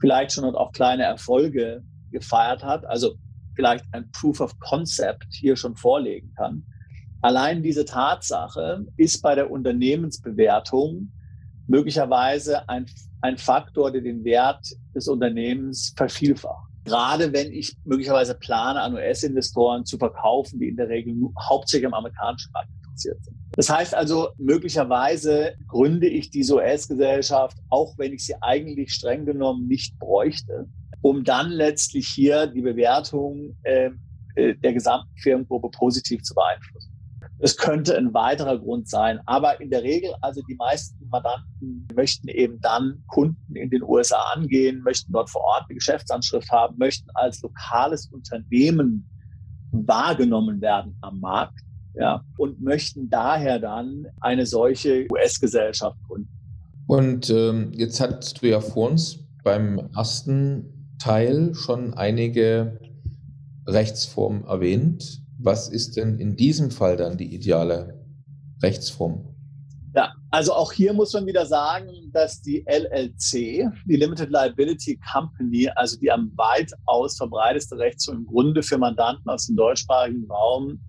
vielleicht schon auch kleine Erfolge gefeiert hat, also vielleicht ein Proof of Concept hier schon vorlegen kann. Allein diese Tatsache ist bei der Unternehmensbewertung möglicherweise ein, ein Faktor, der den Wert des Unternehmens vervielfacht. Gerade wenn ich möglicherweise plane, an US-Investoren zu verkaufen, die in der Regel hauptsächlich am amerikanischen Markt interessiert sind. Das heißt also, möglicherweise gründe ich diese US-Gesellschaft, auch wenn ich sie eigentlich streng genommen nicht bräuchte, um dann letztlich hier die Bewertung äh, äh der gesamten Firmengruppe positiv zu beeinflussen. Es könnte ein weiterer Grund sein. Aber in der Regel, also die meisten Mandanten möchten eben dann Kunden in den USA angehen, möchten dort vor Ort eine Geschäftsanschrift haben, möchten als lokales Unternehmen wahrgenommen werden am Markt. Ja, und möchten daher dann eine solche US-Gesellschaft gründen. Und ähm, jetzt hast du ja vor uns beim ersten Teil schon einige Rechtsformen erwähnt. Was ist denn in diesem Fall dann die ideale Rechtsform? Ja, also auch hier muss man wieder sagen, dass die LLC, die Limited Liability Company, also die am weitaus verbreiteste Rechtsform im Grunde für Mandanten aus dem deutschsprachigen Raum,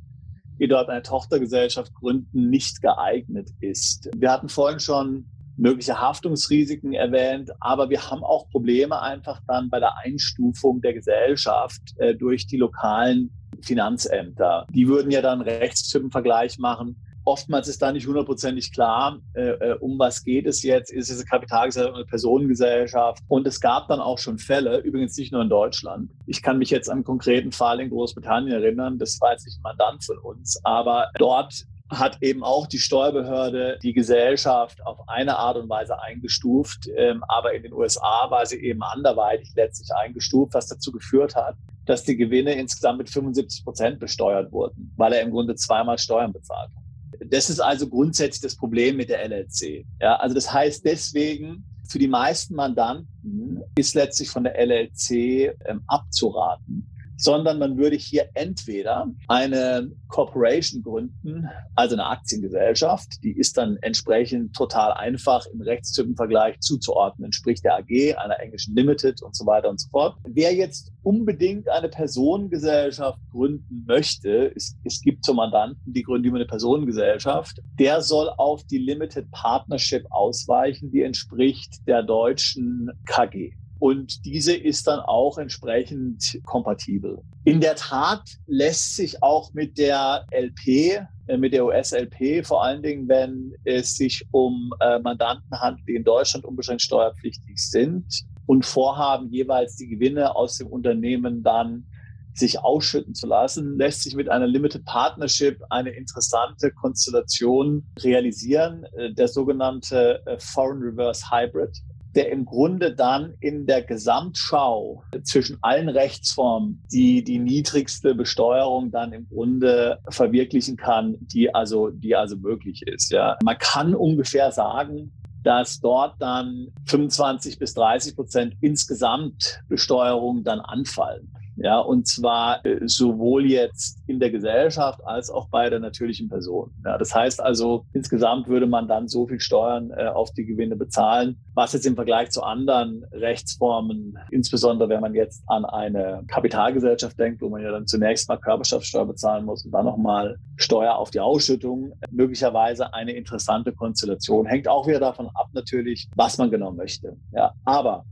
die dort eine Tochtergesellschaft gründen, nicht geeignet ist. Wir hatten vorhin schon mögliche Haftungsrisiken erwähnt, aber wir haben auch Probleme einfach dann bei der Einstufung der Gesellschaft äh, durch die lokalen Finanzämter. Die würden ja dann Rechtstypenvergleich machen. Oftmals ist da nicht hundertprozentig klar, äh, äh, um was geht es jetzt. Ist es eine Kapitalgesellschaft oder eine Personengesellschaft? Und es gab dann auch schon Fälle, übrigens nicht nur in Deutschland. Ich kann mich jetzt an einen konkreten Fall in Großbritannien erinnern. Das war jetzt nicht ein Mandant von uns, aber dort hat eben auch die Steuerbehörde die Gesellschaft auf eine Art und Weise eingestuft, ähm, aber in den USA war sie eben anderweitig letztlich eingestuft, was dazu geführt hat, dass die Gewinne insgesamt mit 75 Prozent besteuert wurden, weil er im Grunde zweimal Steuern bezahlt hat. Das ist also grundsätzlich das Problem mit der LLC. Ja, also das heißt deswegen, für die meisten Mandanten ist letztlich von der LLC ähm, abzuraten sondern man würde hier entweder eine Corporation gründen, also eine Aktiengesellschaft, die ist dann entsprechend total einfach im Rechtstypenvergleich zuzuordnen, sprich der AG, einer englischen Limited und so weiter und so fort. Wer jetzt unbedingt eine Personengesellschaft gründen möchte, es, es gibt zum Mandanten, die gründen immer eine Personengesellschaft, der soll auf die Limited Partnership ausweichen, die entspricht der deutschen KG. Und diese ist dann auch entsprechend kompatibel. In der Tat lässt sich auch mit der LP, äh, mit der US-LP, vor allen Dingen, wenn es sich um äh, Mandanten handelt, die in Deutschland unbeschränkt steuerpflichtig sind und vorhaben, jeweils die Gewinne aus dem Unternehmen dann sich ausschütten zu lassen, lässt sich mit einer Limited Partnership eine interessante Konstellation realisieren, äh, der sogenannte Foreign Reverse Hybrid der im Grunde dann in der Gesamtschau zwischen allen Rechtsformen die die niedrigste Besteuerung dann im Grunde verwirklichen kann, die also, die also möglich ist. Ja. Man kann ungefähr sagen, dass dort dann 25 bis 30 Prozent insgesamt Besteuerung dann anfallen. Ja, und zwar äh, sowohl jetzt in der Gesellschaft als auch bei der natürlichen Person. Ja, das heißt also, insgesamt würde man dann so viel Steuern äh, auf die Gewinne bezahlen, was jetzt im Vergleich zu anderen Rechtsformen, insbesondere wenn man jetzt an eine Kapitalgesellschaft denkt, wo man ja dann zunächst mal Körperschaftssteuer bezahlen muss und dann nochmal Steuer auf die Ausschüttung, möglicherweise eine interessante Konstellation. Hängt auch wieder davon ab natürlich, was man genau möchte. Ja, aber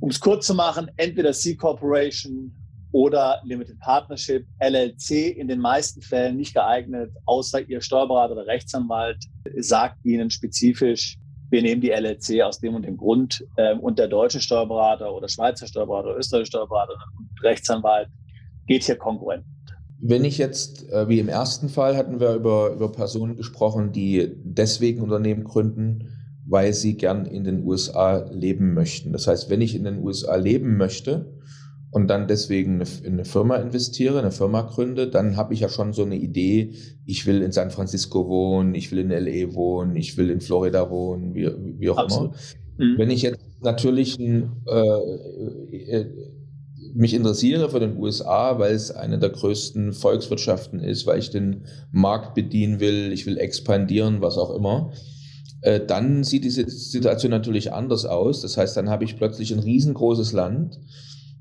um es kurz zu machen, entweder C Corporation oder Limited Partnership, LLC in den meisten Fällen nicht geeignet, außer Ihr Steuerberater oder Rechtsanwalt sagt Ihnen spezifisch, wir nehmen die LLC aus dem und dem Grund ähm, und der deutsche Steuerberater oder Schweizer Steuerberater oder österreichische Steuerberater und Rechtsanwalt geht hier konkurrent. Wenn ich jetzt, äh, wie im ersten Fall hatten wir über, über Personen gesprochen, die deswegen Unternehmen gründen, weil sie gern in den USA leben möchten. Das heißt, wenn ich in den USA leben möchte und dann deswegen in eine Firma investiere, eine Firma gründe, dann habe ich ja schon so eine Idee, ich will in San Francisco wohnen, ich will in LA wohnen, ich will in Florida wohnen, wie, wie auch Absolut. immer. Mhm. Wenn ich jetzt natürlich äh, äh, mich interessiere für den USA, weil es eine der größten Volkswirtschaften ist, weil ich den Markt bedienen will, ich will expandieren, was auch immer, äh, dann sieht diese Situation natürlich anders aus. Das heißt, dann habe ich plötzlich ein riesengroßes Land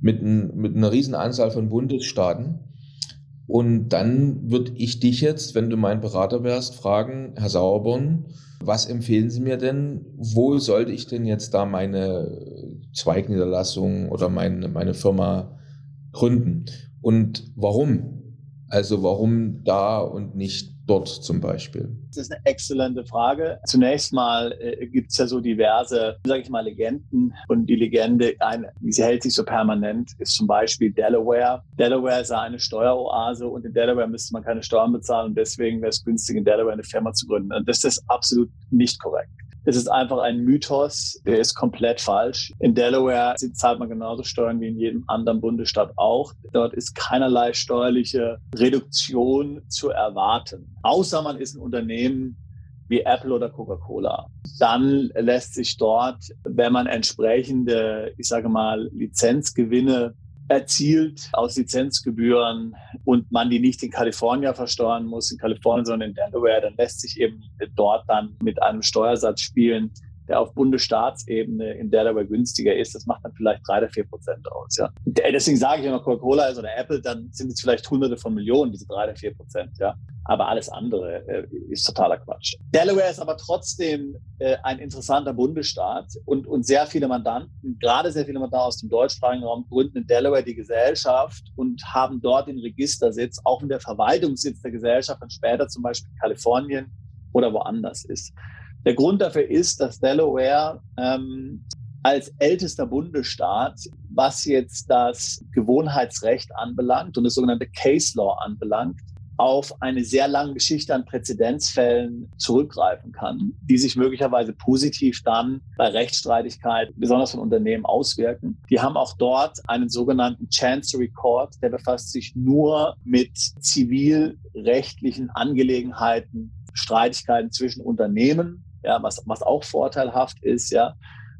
mit, ein, mit einer riesen Anzahl von Bundesstaaten. Und dann würde ich dich jetzt, wenn du mein Berater wärst, fragen, Herr Sauerborn, was empfehlen Sie mir denn? Wo sollte ich denn jetzt da meine Zweigniederlassung oder meine, meine Firma gründen? Und warum? Also warum da und nicht dort zum Beispiel? Das ist eine exzellente Frage. Zunächst mal äh, gibt es ja so diverse, sage ich mal, Legenden. Und die Legende, eine, sie hält sich so permanent, ist zum Beispiel Delaware. Delaware ist eine Steueroase und in Delaware müsste man keine Steuern bezahlen und deswegen wäre es günstig, in Delaware eine Firma zu gründen. Und das ist absolut nicht korrekt. Es ist einfach ein Mythos, der ist komplett falsch. In Delaware zahlt man genauso Steuern wie in jedem anderen Bundesstaat auch. Dort ist keinerlei steuerliche Reduktion zu erwarten, außer man ist ein Unternehmen wie Apple oder Coca-Cola. Dann lässt sich dort, wenn man entsprechende, ich sage mal, Lizenzgewinne erzielt aus Lizenzgebühren und man die nicht in Kalifornien versteuern muss, in Kalifornien, sondern in Delaware, dann lässt sich eben dort dann mit einem Steuersatz spielen, der auf Bundesstaatsebene in Delaware günstiger ist, das macht dann vielleicht drei oder vier Prozent aus. Ja. Deswegen sage ich, wenn man Coca-Cola ist oder Apple, dann sind es vielleicht hunderte von Millionen, diese drei oder vier Prozent. Ja. Aber alles andere äh, ist totaler Quatsch. Delaware ist aber trotzdem äh, ein interessanter Bundesstaat und, und sehr viele Mandanten, gerade sehr viele Mandanten aus dem deutschsprachigen Raum, gründen in Delaware die Gesellschaft und haben dort den Registersitz, auch wenn der Verwaltungssitz der Gesellschaft dann später zum Beispiel Kalifornien oder woanders ist. Der Grund dafür ist, dass Delaware ähm, als ältester Bundesstaat, was jetzt das Gewohnheitsrecht anbelangt und das sogenannte Case Law anbelangt, auf eine sehr lange Geschichte an Präzedenzfällen zurückgreifen kann, die sich möglicherweise positiv dann bei Rechtsstreitigkeit, besonders von Unternehmen, auswirken. Die haben auch dort einen sogenannten Chancery Court, der befasst sich nur mit zivilrechtlichen Angelegenheiten, Streitigkeiten zwischen Unternehmen ja, was, was auch vorteilhaft ist, ja.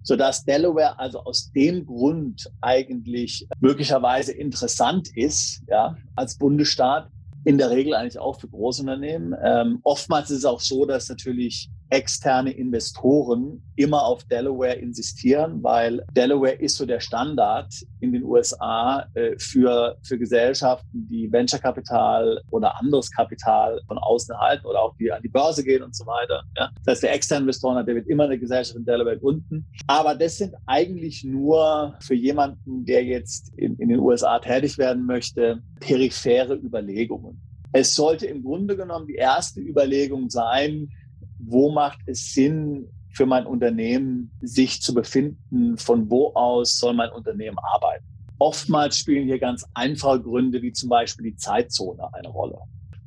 sodass Delaware also aus dem Grund eigentlich möglicherweise interessant ist, ja, als Bundesstaat, in der Regel eigentlich auch für Großunternehmen. Ähm, oftmals ist es auch so, dass natürlich externe Investoren immer auf Delaware insistieren, weil Delaware ist so der Standard in den USA äh, für, für Gesellschaften, die Venture-Kapital oder anderes Kapital von außen erhalten oder auch die an die Börse gehen und so weiter. Ja. Das heißt, der externe Investor der wird immer eine Gesellschaft in Delaware gründen. Aber das sind eigentlich nur für jemanden, der jetzt in, in den USA tätig werden möchte, periphere Überlegungen. Es sollte im Grunde genommen die erste Überlegung sein, wo macht es Sinn für mein Unternehmen, sich zu befinden, von wo aus soll mein Unternehmen arbeiten. Oftmals spielen hier ganz einfache Gründe, wie zum Beispiel die Zeitzone eine Rolle.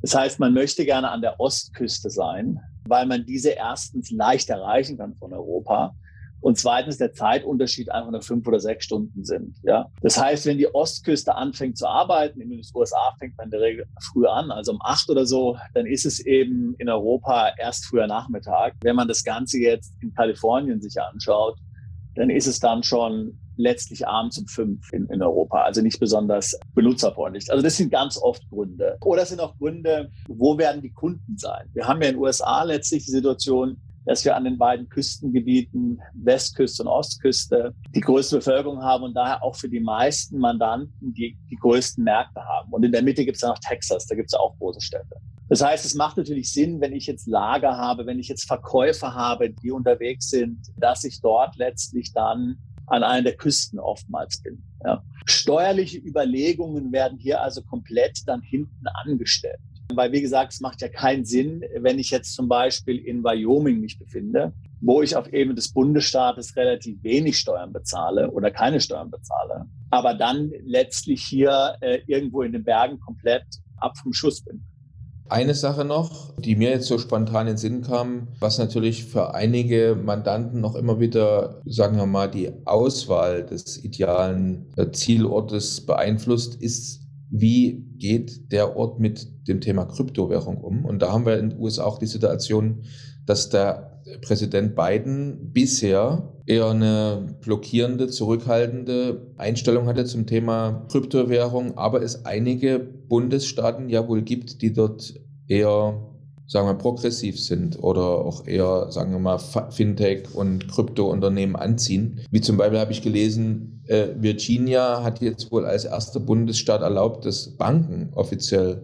Das heißt, man möchte gerne an der Ostküste sein, weil man diese erstens leicht erreichen kann von Europa und zweitens der Zeitunterschied einfach nur fünf oder sechs Stunden sind. Ja, das heißt, wenn die Ostküste anfängt zu arbeiten, in den USA fängt man in der Regel früh an, also um acht oder so, dann ist es eben in Europa erst früher Nachmittag. Wenn man das Ganze jetzt in Kalifornien sich anschaut, dann ist es dann schon letztlich abends um fünf in, in, Europa, also nicht besonders benutzerfreundlich. Also das sind ganz oft Gründe. Oder es sind auch Gründe, wo werden die Kunden sein? Wir haben ja in den USA letztlich die Situation, dass wir an den beiden Küstengebieten Westküste und Ostküste die größte Bevölkerung haben und daher auch für die meisten Mandanten die, die größten Märkte haben. Und in der Mitte gibt es ja noch Texas, da gibt es auch große Städte. Das heißt, es macht natürlich Sinn, wenn ich jetzt Lager habe, wenn ich jetzt Verkäufer habe, die unterwegs sind, dass ich dort letztlich dann an einer der Küsten oftmals bin. Ja. Steuerliche Überlegungen werden hier also komplett dann hinten angestellt. Weil, wie gesagt, es macht ja keinen Sinn, wenn ich jetzt zum Beispiel in Wyoming mich befinde, wo ich auf Ebene des Bundesstaates relativ wenig Steuern bezahle oder keine Steuern bezahle, aber dann letztlich hier äh, irgendwo in den Bergen komplett ab vom Schuss bin. Eine Sache noch, die mir jetzt so spontan in den Sinn kam, was natürlich für einige Mandanten noch immer wieder, sagen wir mal, die Auswahl des idealen äh, Zielortes beeinflusst, ist wie geht der Ort mit dem Thema Kryptowährung um? Und da haben wir in den USA auch die Situation, dass der Präsident Biden bisher eher eine blockierende, zurückhaltende Einstellung hatte zum Thema Kryptowährung, aber es einige Bundesstaaten ja wohl gibt, die dort eher sagen wir, progressiv sind oder auch eher, sagen wir mal, Fintech und Kryptounternehmen anziehen. Wie zum Beispiel habe ich gelesen, äh, Virginia hat jetzt wohl als erster Bundesstaat erlaubt, dass Banken offiziell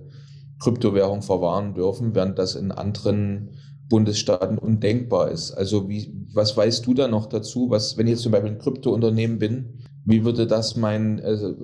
Kryptowährung verwahren dürfen, während das in anderen Bundesstaaten undenkbar ist. Also wie, was weißt du da noch dazu? Was, wenn ich jetzt zum Beispiel ein Kryptounternehmen bin, wie würde das mein, also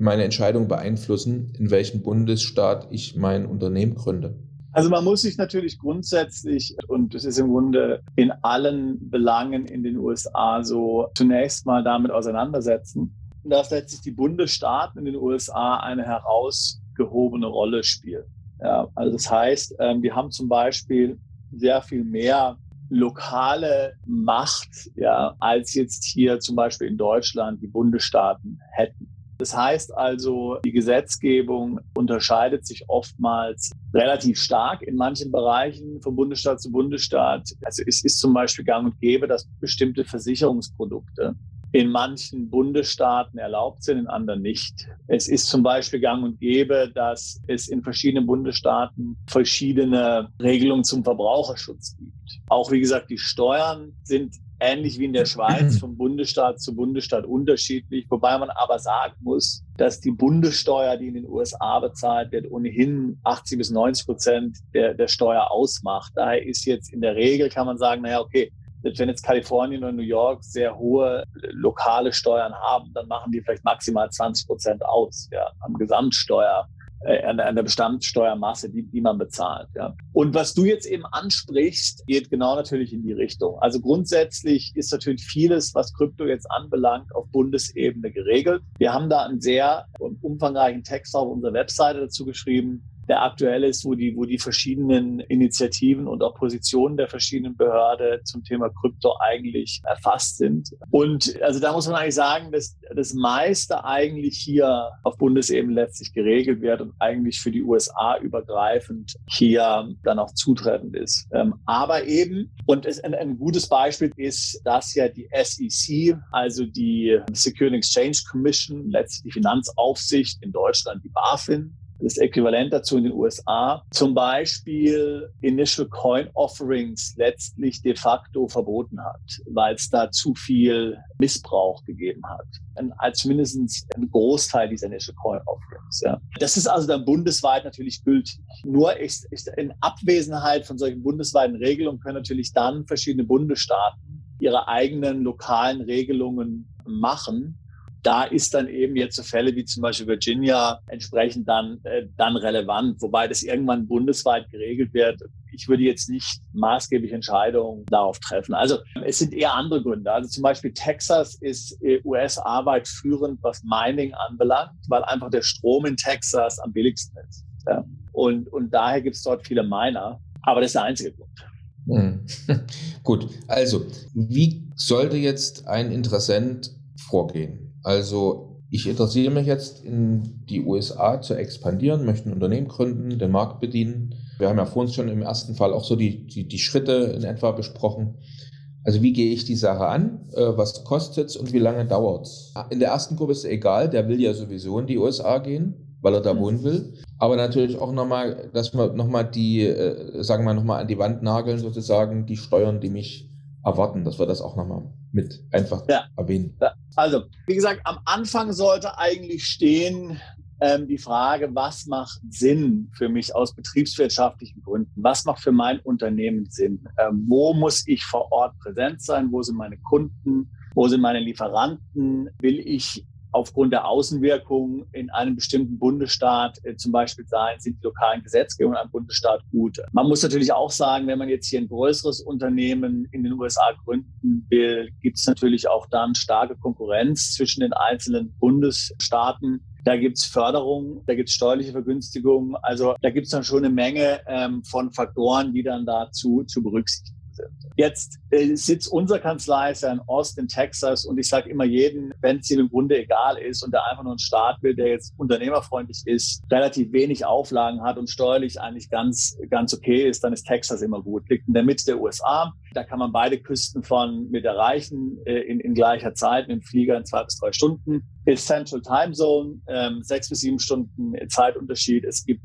meine Entscheidung beeinflussen, in welchem Bundesstaat ich mein Unternehmen gründe? Also man muss sich natürlich grundsätzlich, und es ist im Grunde in allen Belangen in den USA so, zunächst mal damit auseinandersetzen, dass letztlich die Bundesstaaten in den USA eine herausgehobene Rolle spielen. Ja, also das heißt, ähm, wir haben zum Beispiel sehr viel mehr lokale Macht, ja, als jetzt hier zum Beispiel in Deutschland die Bundesstaaten hätten. Das heißt also, die Gesetzgebung unterscheidet sich oftmals relativ stark in manchen Bereichen von Bundesstaat zu Bundesstaat. Also es ist zum Beispiel gang und gäbe, dass bestimmte Versicherungsprodukte in manchen Bundesstaaten erlaubt sind, in anderen nicht. Es ist zum Beispiel gang und gäbe, dass es in verschiedenen Bundesstaaten verschiedene Regelungen zum Verbraucherschutz gibt. Auch wie gesagt, die Steuern sind ähnlich wie in der Schweiz vom Bundesstaat zu Bundesstaat unterschiedlich, wobei man aber sagen muss, dass die Bundessteuer, die in den USA bezahlt wird, ohnehin 80 bis 90 Prozent der, der Steuer ausmacht. Daher ist jetzt in der Regel, kann man sagen, naja, okay, wenn jetzt Kalifornien oder New York sehr hohe lokale Steuern haben, dann machen die vielleicht maximal 20 Prozent aus ja, am Gesamtsteuer äh, an, an der Bestandssteuermasse, die, die man bezahlt. Ja. Und was du jetzt eben ansprichst, geht genau natürlich in die Richtung. Also grundsätzlich ist natürlich vieles, was Krypto jetzt anbelangt, auf Bundesebene geregelt. Wir haben da einen sehr umfangreichen Text auf unserer Webseite dazu geschrieben. Der aktuell ist, wo die, wo die verschiedenen Initiativen und auch Positionen der verschiedenen Behörde zum Thema Krypto eigentlich erfasst sind. Und also da muss man eigentlich sagen, dass das meiste eigentlich hier auf Bundesebene letztlich geregelt wird und eigentlich für die USA übergreifend hier dann auch zutreffend ist. Ähm, aber eben, und ein, ein gutes Beispiel ist, dass ja die SEC, also die Security Exchange Commission, letztlich die Finanzaufsicht in Deutschland, die BaFin, das Äquivalent dazu in den USA, zum Beispiel Initial Coin Offerings letztlich de facto verboten hat, weil es da zu viel Missbrauch gegeben hat. Als zumindest ein Großteil dieser Initial Coin Offerings. Ja. Das ist also dann bundesweit natürlich gültig. Nur ist, ist in Abwesenheit von solchen bundesweiten Regelungen können natürlich dann verschiedene Bundesstaaten ihre eigenen lokalen Regelungen machen da ist dann eben jetzt so Fälle wie zum Beispiel Virginia entsprechend dann, äh, dann relevant, wobei das irgendwann bundesweit geregelt wird. Ich würde jetzt nicht maßgeblich Entscheidungen darauf treffen. Also es sind eher andere Gründe. Also zum Beispiel Texas ist äh, USA-weit führend, was Mining anbelangt, weil einfach der Strom in Texas am billigsten ist. Ja. Und, und daher gibt es dort viele Miner. Aber das ist der einzige Grund. Hm. Gut, also wie sollte jetzt ein Interessent vorgehen? Also ich interessiere mich jetzt in die USA zu expandieren, möchte ein Unternehmen gründen, den Markt bedienen. Wir haben ja vorhin schon im ersten Fall auch so die, die, die Schritte in etwa besprochen. Also wie gehe ich die Sache an, äh, was kostet es und wie lange dauert es? In der ersten Gruppe ist es egal, der will ja sowieso in die USA gehen, weil er da mhm. wohnen will. Aber natürlich auch nochmal, dass wir nochmal die, äh, sagen wir nochmal an die Wand nageln, sozusagen die Steuern, die mich erwarten, dass wir das auch nochmal mit einfach ja. erwähnen. Also, wie gesagt, am Anfang sollte eigentlich stehen ähm, die Frage, was macht Sinn für mich aus betriebswirtschaftlichen Gründen? Was macht für mein Unternehmen Sinn? Ähm, wo muss ich vor Ort präsent sein? Wo sind meine Kunden? Wo sind meine Lieferanten? Will ich aufgrund der Außenwirkung in einem bestimmten Bundesstaat äh, zum Beispiel sein, sind die lokalen Gesetzgebungen in einem Bundesstaat gut. Man muss natürlich auch sagen, wenn man jetzt hier ein größeres Unternehmen in den USA gründen will, gibt es natürlich auch dann starke Konkurrenz zwischen den einzelnen Bundesstaaten. Da gibt es Förderung, da gibt es steuerliche Vergünstigungen. Also da gibt es dann schon eine Menge ähm, von Faktoren, die dann dazu zu berücksichtigen sind. Jetzt äh, sitzt unser Kanzlei ist ja in Austin, Texas und ich sage immer jeden, wenn es ihm im Grunde egal ist und der einfach nur einen Staat will, der jetzt unternehmerfreundlich ist, relativ wenig Auflagen hat und steuerlich eigentlich ganz, ganz okay ist, dann ist Texas immer gut. Liegt in der Mitte der USA. Da kann man beide Küsten von mit erreichen äh, in, in gleicher Zeit mit dem Flieger in zwei bis drei Stunden. Ist Central Time Zone, ähm, sechs bis sieben Stunden Zeitunterschied. Es gibt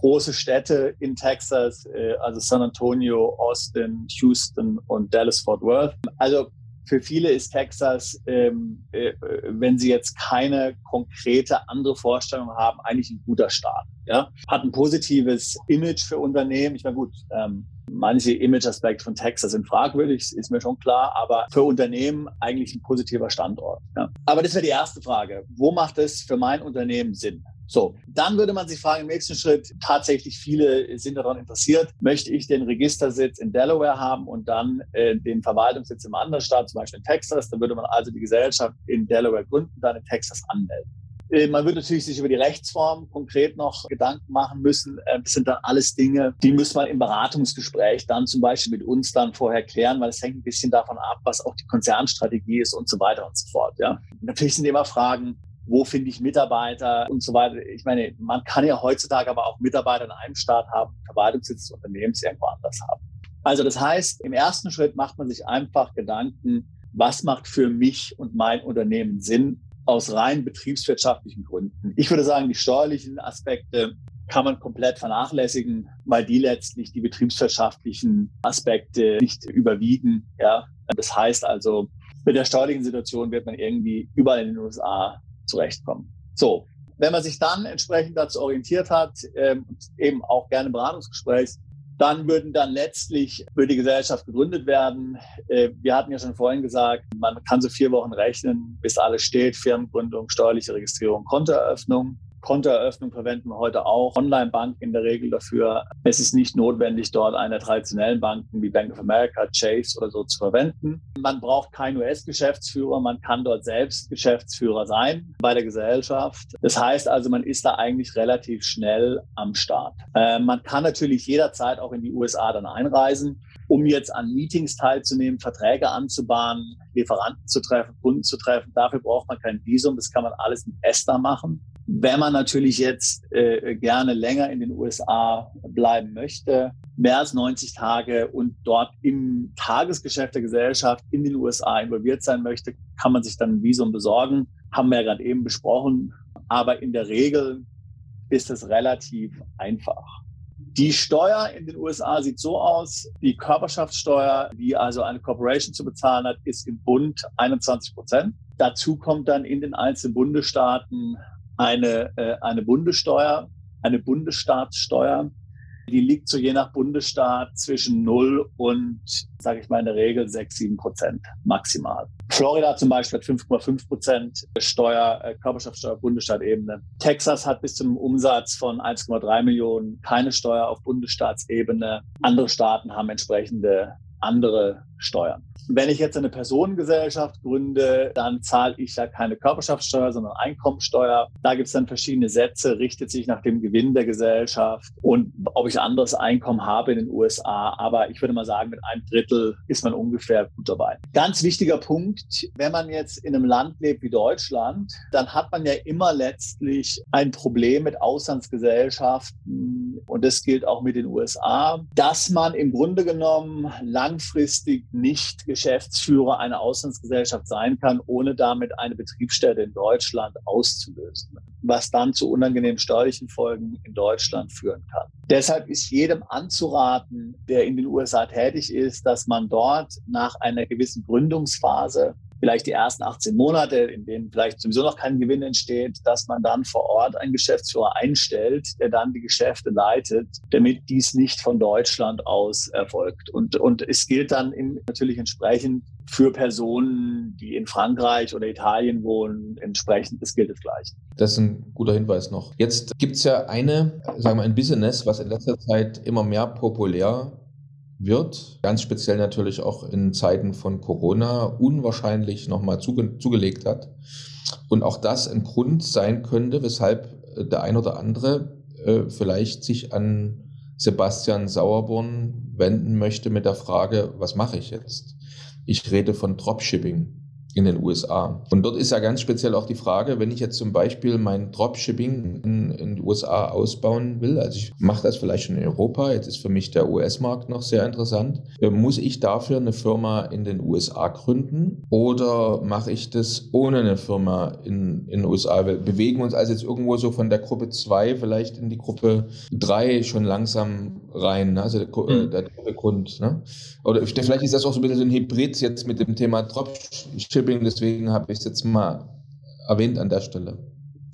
große Städte in Texas, äh, also San Antonio, Austin, Houston und Dallas-Fort Worth. Also für viele ist Texas, ähm, äh, wenn sie jetzt keine konkrete andere Vorstellung haben, eigentlich ein guter Start. Ja? Hat ein positives Image für Unternehmen. Ich meine, gut, ähm, manche Image-Aspekte von Texas sind fragwürdig, ist mir schon klar, aber für Unternehmen eigentlich ein positiver Standort. Ja? Aber das wäre die erste Frage. Wo macht es für mein Unternehmen Sinn? So, dann würde man sich fragen, im nächsten Schritt, tatsächlich viele sind daran interessiert, möchte ich den Registersitz in Delaware haben und dann äh, den Verwaltungssitz im anderen Staat, zum Beispiel in Texas, dann würde man also die Gesellschaft in Delaware gründen, dann in Texas anmelden. Äh, man würde natürlich sich über die Rechtsform konkret noch Gedanken machen müssen. Äh, das sind dann alles Dinge, die muss man im Beratungsgespräch dann zum Beispiel mit uns dann vorher klären, weil es hängt ein bisschen davon ab, was auch die Konzernstrategie ist und so weiter und so fort. Ja. Natürlich sind immer Fragen, wo finde ich Mitarbeiter und so weiter. Ich meine, man kann ja heutzutage aber auch Mitarbeiter in einem Staat haben, Verwaltungssitz des Unternehmens irgendwo anders haben. Also das heißt, im ersten Schritt macht man sich einfach Gedanken, was macht für mich und mein Unternehmen Sinn aus rein betriebswirtschaftlichen Gründen. Ich würde sagen, die steuerlichen Aspekte kann man komplett vernachlässigen, weil die letztlich die betriebswirtschaftlichen Aspekte nicht überwiegen. Ja, das heißt also, mit der steuerlichen Situation wird man irgendwie überall in den USA zurechtkommen. So, wenn man sich dann entsprechend dazu orientiert hat, ähm, eben auch gerne Beratungsgespräch, dann würden dann letztlich würde die Gesellschaft gegründet werden. Äh, wir hatten ja schon vorhin gesagt, man kann so vier Wochen rechnen, bis alles steht, Firmengründung, steuerliche Registrierung, Kontoeröffnung. Kontoeröffnung verwenden wir heute auch Online-Bank in der Regel dafür. Es ist nicht notwendig, dort eine traditionellen Banken wie Bank of America, Chase oder so zu verwenden. Man braucht keinen US-Geschäftsführer, man kann dort selbst Geschäftsführer sein bei der Gesellschaft. Das heißt also, man ist da eigentlich relativ schnell am Start. Äh, man kann natürlich jederzeit auch in die USA dann einreisen um jetzt an Meetings teilzunehmen, Verträge anzubahnen, Lieferanten zu treffen, Kunden zu treffen. Dafür braucht man kein Visum. Das kann man alles mit ESTA machen. Wenn man natürlich jetzt äh, gerne länger in den USA bleiben möchte, mehr als 90 Tage und dort im Tagesgeschäft der Gesellschaft in den USA involviert sein möchte, kann man sich dann ein Visum besorgen. Haben wir ja gerade eben besprochen. Aber in der Regel ist es relativ einfach. Die Steuer in den USA sieht so aus, die Körperschaftssteuer, die also eine Corporation zu bezahlen hat, ist im Bund 21 Prozent. Dazu kommt dann in den einzelnen Bundesstaaten eine, äh, eine Bundessteuer, eine Bundesstaatssteuer. Die liegt so je nach Bundesstaat zwischen 0 und, sage ich mal, in der Regel 6, 7 Prozent maximal. Florida zum Beispiel hat 5,5 Prozent Steuer, äh, Körperschaftssteuer auf Bundesstaatebene. Texas hat bis zum Umsatz von 1,3 Millionen keine Steuer auf Bundesstaatsebene. Andere Staaten haben entsprechende andere Steuern. Wenn ich jetzt eine Personengesellschaft gründe, dann zahle ich ja keine Körperschaftssteuer, sondern Einkommensteuer. Da gibt es dann verschiedene Sätze, richtet sich nach dem Gewinn der Gesellschaft und ob ich anderes Einkommen habe in den USA. Aber ich würde mal sagen, mit einem Drittel ist man ungefähr gut dabei. Ganz wichtiger Punkt, wenn man jetzt in einem Land lebt wie Deutschland, dann hat man ja immer letztlich ein Problem mit Auslandsgesellschaften und das gilt auch mit den USA, dass man im Grunde genommen langfristig nicht Geschäftsführer einer Auslandsgesellschaft sein kann, ohne damit eine Betriebsstätte in Deutschland auszulösen, was dann zu unangenehmen steuerlichen Folgen in Deutschland führen kann. Deshalb ist jedem anzuraten, der in den USA tätig ist, dass man dort nach einer gewissen Gründungsphase vielleicht die ersten 18 Monate, in denen vielleicht sowieso noch kein Gewinn entsteht, dass man dann vor Ort einen Geschäftsführer einstellt, der dann die Geschäfte leitet, damit dies nicht von Deutschland aus erfolgt. Und, und es gilt dann in, natürlich entsprechend für Personen, die in Frankreich oder Italien wohnen, entsprechend, das gilt das Gleiche. Das ist ein guter Hinweis noch. Jetzt gibt es ja eine, sagen wir, ein Business, was in letzter Zeit immer mehr populär wird, ganz speziell natürlich auch in Zeiten von Corona, unwahrscheinlich nochmal zuge zugelegt hat. Und auch das ein Grund sein könnte, weshalb äh, der ein oder andere äh, vielleicht sich an Sebastian Sauerborn wenden möchte mit der Frage, was mache ich jetzt? Ich rede von Dropshipping in den USA. Und dort ist ja ganz speziell auch die Frage, wenn ich jetzt zum Beispiel mein Dropshipping in, in den USA ausbauen will, also ich mache das vielleicht schon in Europa, jetzt ist für mich der US-Markt noch sehr interessant, äh, muss ich dafür eine Firma in den USA gründen oder mache ich das ohne eine Firma in, in den USA? Wir bewegen uns also jetzt irgendwo so von der Gruppe 2 vielleicht in die Gruppe 3 schon langsam rein, ne? also der, mhm. der, der Grund. Ne? Oder vielleicht ist das auch so ein bisschen so ein Hybrid jetzt mit dem Thema Dropshipping, deswegen habe ich es jetzt mal erwähnt an der Stelle.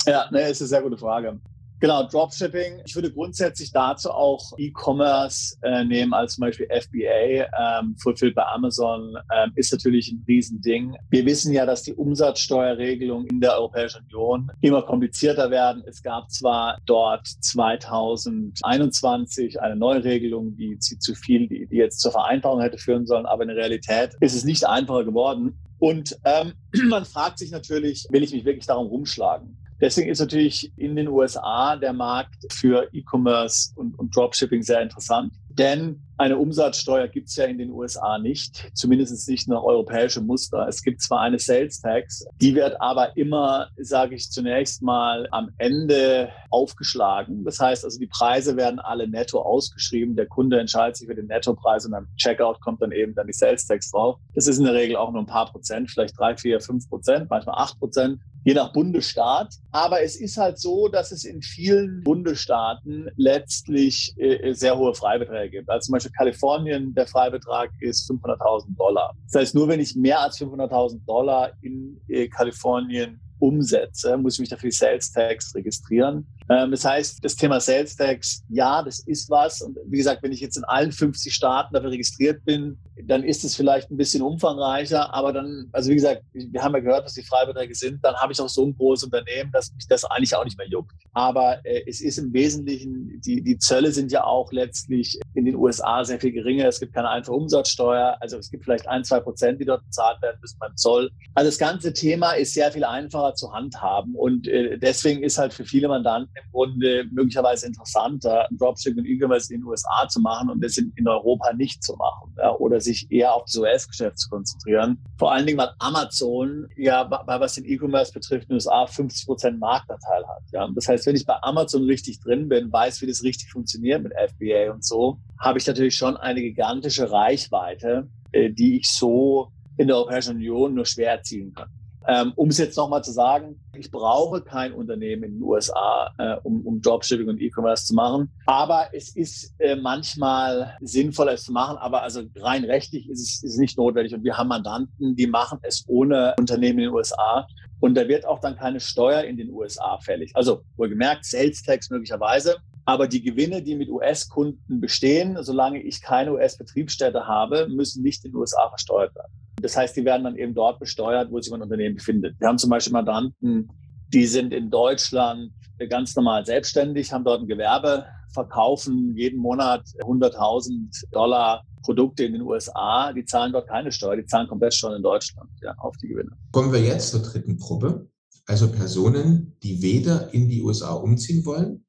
Ja, ne, ist eine sehr gute Frage. Genau, Dropshipping. Ich würde grundsätzlich dazu auch E-Commerce äh, nehmen, als zum Beispiel FBA, ähm, Fulfilled bei Amazon, ähm, ist natürlich ein Riesending. Wir wissen ja, dass die Umsatzsteuerregelungen in der Europäischen Union immer komplizierter werden. Es gab zwar dort 2021 eine Neuregelung, die zu viel, die, die jetzt zur Vereinfachung hätte führen sollen, aber in der Realität ist es nicht einfacher geworden. Und ähm, man fragt sich natürlich, will ich mich wirklich darum rumschlagen? Deswegen ist natürlich in den USA der Markt für E-Commerce und, und Dropshipping sehr interessant. Denn eine Umsatzsteuer gibt es ja in den USA nicht, zumindest nicht nach europäischem Muster. Es gibt zwar eine Sales Tax, die wird aber immer, sage ich zunächst mal, am Ende aufgeschlagen. Das heißt also, die Preise werden alle netto ausgeschrieben. Der Kunde entscheidet sich für den Nettopreis und am Checkout kommt dann eben dann die Sales Tax drauf. Das ist in der Regel auch nur ein paar Prozent, vielleicht drei, vier, fünf Prozent, manchmal acht Prozent je nach Bundesstaat. Aber es ist halt so, dass es in vielen Bundesstaaten letztlich äh, sehr hohe Freibeträge gibt. Also zum Beispiel Kalifornien, der Freibetrag ist 500.000 Dollar. Das heißt, nur wenn ich mehr als 500.000 Dollar in äh, Kalifornien umsetze, muss ich mich dafür die Sales Tax registrieren. Ähm, das heißt, das Thema Sales Tax, ja, das ist was. Und wie gesagt, wenn ich jetzt in allen 50 Staaten dafür registriert bin, dann ist es vielleicht ein bisschen umfangreicher. Aber dann, also wie gesagt, wir haben ja gehört, was die Freibeträge sind. Dann habe ich auch so ein großes Unternehmen, dass mich das eigentlich auch nicht mehr juckt. Aber äh, es ist im Wesentlichen, die, die Zölle sind ja auch letztlich in den USA sehr viel geringer. Es gibt keine einfache Umsatzsteuer. Also es gibt vielleicht ein, zwei Prozent, die dort bezahlt werden müssen beim Zoll. Also das ganze Thema ist sehr viel einfacher zu handhaben. Und äh, deswegen ist halt für viele Mandanten im Grunde möglicherweise interessanter, Dropshipping und E-Commerce in den USA zu machen und das in, in Europa nicht zu machen. Ja, oder sich eher auf das US-Geschäft zu konzentrieren. Vor allen Dingen, weil Amazon ja, bei, was den E-Commerce betrifft, in den USA 50 Prozent Marktanteil hat. Ja. Das heißt, wenn ich bei Amazon richtig drin bin, weiß, wie das richtig funktioniert mit FBA und so, habe ich natürlich schon eine gigantische Reichweite, äh, die ich so in der Europäischen Union nur schwer erzielen kann. Ähm, um es jetzt nochmal zu sagen, ich brauche kein Unternehmen in den USA, äh, um, um Dropshipping und E-Commerce zu machen. Aber es ist äh, manchmal sinnvoller, es zu machen. Aber also rein rechtlich ist es ist nicht notwendig. Und wir haben Mandanten, die machen es ohne Unternehmen in den USA. Und da wird auch dann keine Steuer in den USA fällig. Also wohlgemerkt, Sales Tax möglicherweise. Aber die Gewinne, die mit US-Kunden bestehen, solange ich keine US-Betriebsstätte habe, müssen nicht in den USA versteuert werden. Das heißt, die werden dann eben dort besteuert, wo sich ein Unternehmen befindet. Wir haben zum Beispiel Mandanten, die sind in Deutschland ganz normal selbstständig, haben dort ein Gewerbe, verkaufen jeden Monat 100.000 Dollar Produkte in den USA. Die zahlen dort keine Steuer, die zahlen komplett Steuern in Deutschland ja, auf die Gewinne. Kommen wir jetzt zur dritten Gruppe. Also Personen, die weder in die USA umziehen wollen,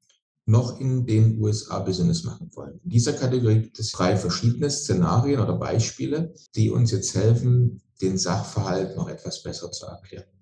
noch in den USA Business machen wollen. In dieser Kategorie gibt es drei verschiedene Szenarien oder Beispiele, die uns jetzt helfen, den Sachverhalt noch etwas besser zu erklären.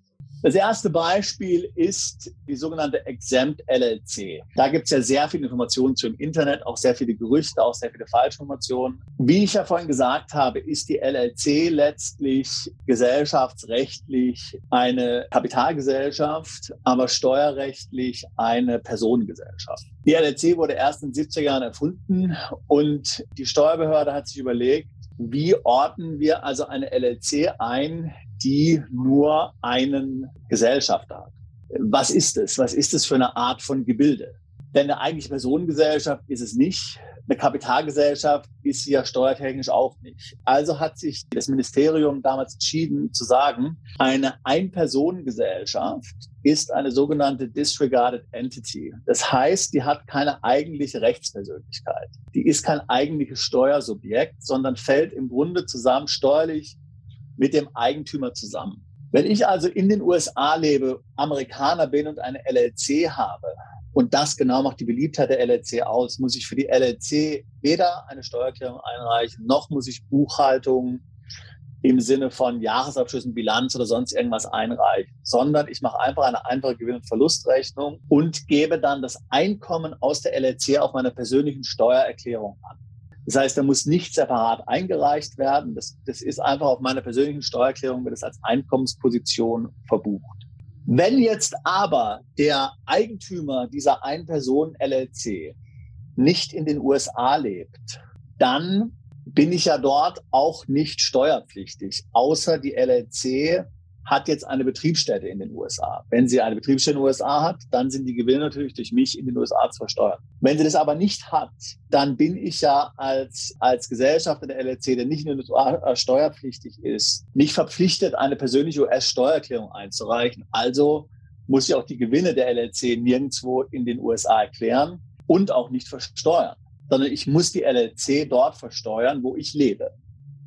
Das erste Beispiel ist die sogenannte Exempt LLC. Da gibt es ja sehr viele Informationen zu im Internet, auch sehr viele Gerüchte, auch sehr viele Falschinformationen. Wie ich ja vorhin gesagt habe, ist die LLC letztlich gesellschaftsrechtlich eine Kapitalgesellschaft, aber steuerrechtlich eine Personengesellschaft. Die LLC wurde erst in den 70er Jahren erfunden und die Steuerbehörde hat sich überlegt, wie ordnen wir also eine LLC ein, die nur einen Gesellschafter hat. Was ist es? Was ist es für eine Art von Gebilde? Denn eine eigentliche Personengesellschaft ist es nicht. Eine Kapitalgesellschaft ist sie ja steuertechnisch auch nicht. Also hat sich das Ministerium damals entschieden zu sagen, eine Ein-Personen-Gesellschaft ist eine sogenannte Disregarded Entity. Das heißt, die hat keine eigentliche Rechtspersönlichkeit. Die ist kein eigentliches Steuersubjekt, sondern fällt im Grunde zusammen steuerlich mit dem Eigentümer zusammen. Wenn ich also in den USA lebe, Amerikaner bin und eine LLC habe, und das genau macht die Beliebtheit der LLC aus, muss ich für die LLC weder eine Steuererklärung einreichen, noch muss ich Buchhaltung im Sinne von Jahresabschlüssen, Bilanz oder sonst irgendwas einreichen, sondern ich mache einfach eine einfache Gewinn- und Verlustrechnung und gebe dann das Einkommen aus der LLC auf meiner persönlichen Steuererklärung an. Das heißt, da muss nicht separat eingereicht werden. Das, das ist einfach auf meiner persönlichen Steuererklärung, wird es als Einkommensposition verbucht. Wenn jetzt aber der Eigentümer dieser Ein-Personen-LLC nicht in den USA lebt, dann bin ich ja dort auch nicht steuerpflichtig, außer die LLC hat jetzt eine Betriebsstätte in den USA. Wenn sie eine Betriebsstätte in den USA hat, dann sind die Gewinne natürlich durch mich in den USA zu versteuern. Wenn sie das aber nicht hat, dann bin ich ja als, als Gesellschafter der LLC, der nicht in den USA äh, steuerpflichtig ist, nicht verpflichtet, eine persönliche US-Steuererklärung einzureichen. Also muss ich auch die Gewinne der LLC nirgendwo in den USA erklären und auch nicht versteuern, sondern ich muss die LLC dort versteuern, wo ich lebe.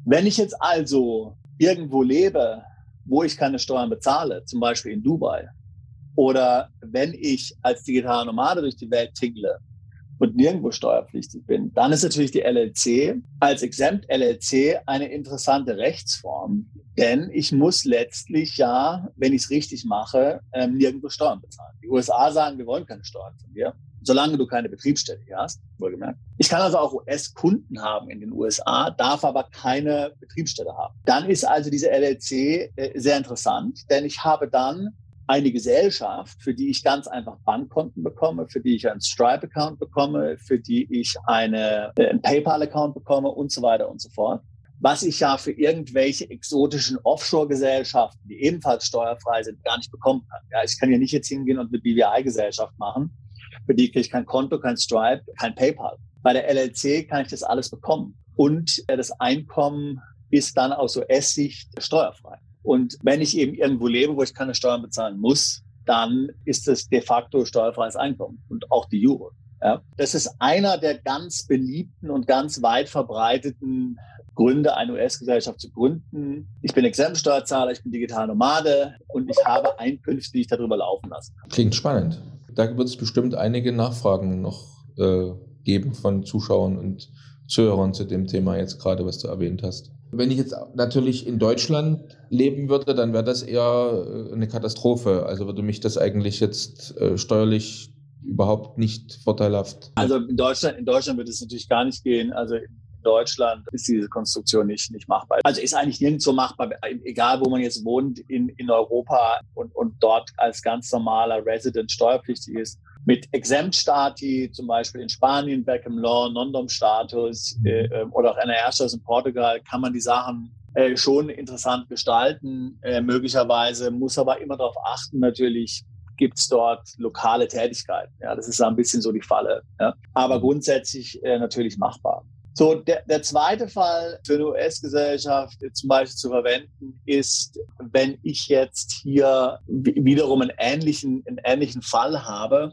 Wenn ich jetzt also irgendwo lebe, wo ich keine Steuern bezahle, zum Beispiel in Dubai, oder wenn ich als digitaler Nomade durch die Welt tingle und nirgendwo steuerpflichtig bin, dann ist natürlich die LLC als Exempt LLC eine interessante Rechtsform, denn ich muss letztlich ja, wenn ich es richtig mache, ähm, nirgendwo Steuern bezahlen. Die USA sagen, wir wollen keine Steuern von dir solange du keine Betriebsstätte hier hast, wohlgemerkt. Ich kann also auch US-Kunden haben in den USA, darf aber keine Betriebsstätte haben. Dann ist also diese LLC äh, sehr interessant, denn ich habe dann eine Gesellschaft, für die ich ganz einfach Bankkonten bekomme, für die ich einen Stripe-Account bekomme, für die ich eine, äh, einen PayPal-Account bekomme und so weiter und so fort. Was ich ja für irgendwelche exotischen Offshore-Gesellschaften, die ebenfalls steuerfrei sind, gar nicht bekommen kann. Ja, ich kann ja nicht jetzt hingehen und eine BVI-Gesellschaft machen Für die kriege ich kein Konto, kein Stripe, kein PayPal. Bei der LLC kann ich das alles bekommen. Und äh, das Einkommen ist dann aus US-Sicht steuerfrei. Und wenn ich eben irgendwo lebe, wo ich keine Steuern bezahlen muss, dann ist es de facto steuerfreies Einkommen und auch die Jure. Ja. Das ist einer der ganz beliebten und ganz weit verbreiteten Gründe, eine US-Gesellschaft zu gründen. Ich bin Exemptsteuerzahler, ich bin digital Nomade und ich habe Einkünfte, die ich darüber laufen lassen kann. Klingt spannend. Da wird es bestimmt einige Nachfragen noch äh, geben von Zuschauern und Zuhörern zu dem Thema jetzt gerade, was du erwähnt hast. Wenn ich jetzt natürlich in Deutschland leben würde, dann wäre das eher äh, eine Katastrophe. Also würde mich das eigentlich jetzt äh, steuerlich überhaupt nicht vorteilhaft. Also in Deutschland, in Deutschland wird es natürlich gar nicht gehen. Also Deutschland ist diese Konstruktion nicht, nicht machbar. Also ist eigentlich nirgendwo machbar, egal wo man jetzt wohnt in, in Europa und, und dort als ganz normaler Resident steuerpflichtig ist mit Exempt-Stati, zum Beispiel in Spanien, Back im Law, Non-Dom-Status äh, ähm, oder auch NR-Status in Portugal, kann man die Sachen äh, schon interessant gestalten. Äh, möglicherweise muss aber immer darauf achten, natürlich gibt es dort lokale Tätigkeiten. Ja, das ist ein bisschen so die Falle. Ja. Aber grundsätzlich äh, natürlich machbar. So, der, der zweite Fall für eine US-Gesellschaft zum Beispiel zu verwenden ist, wenn ich jetzt hier wiederum einen ähnlichen, einen ähnlichen Fall habe,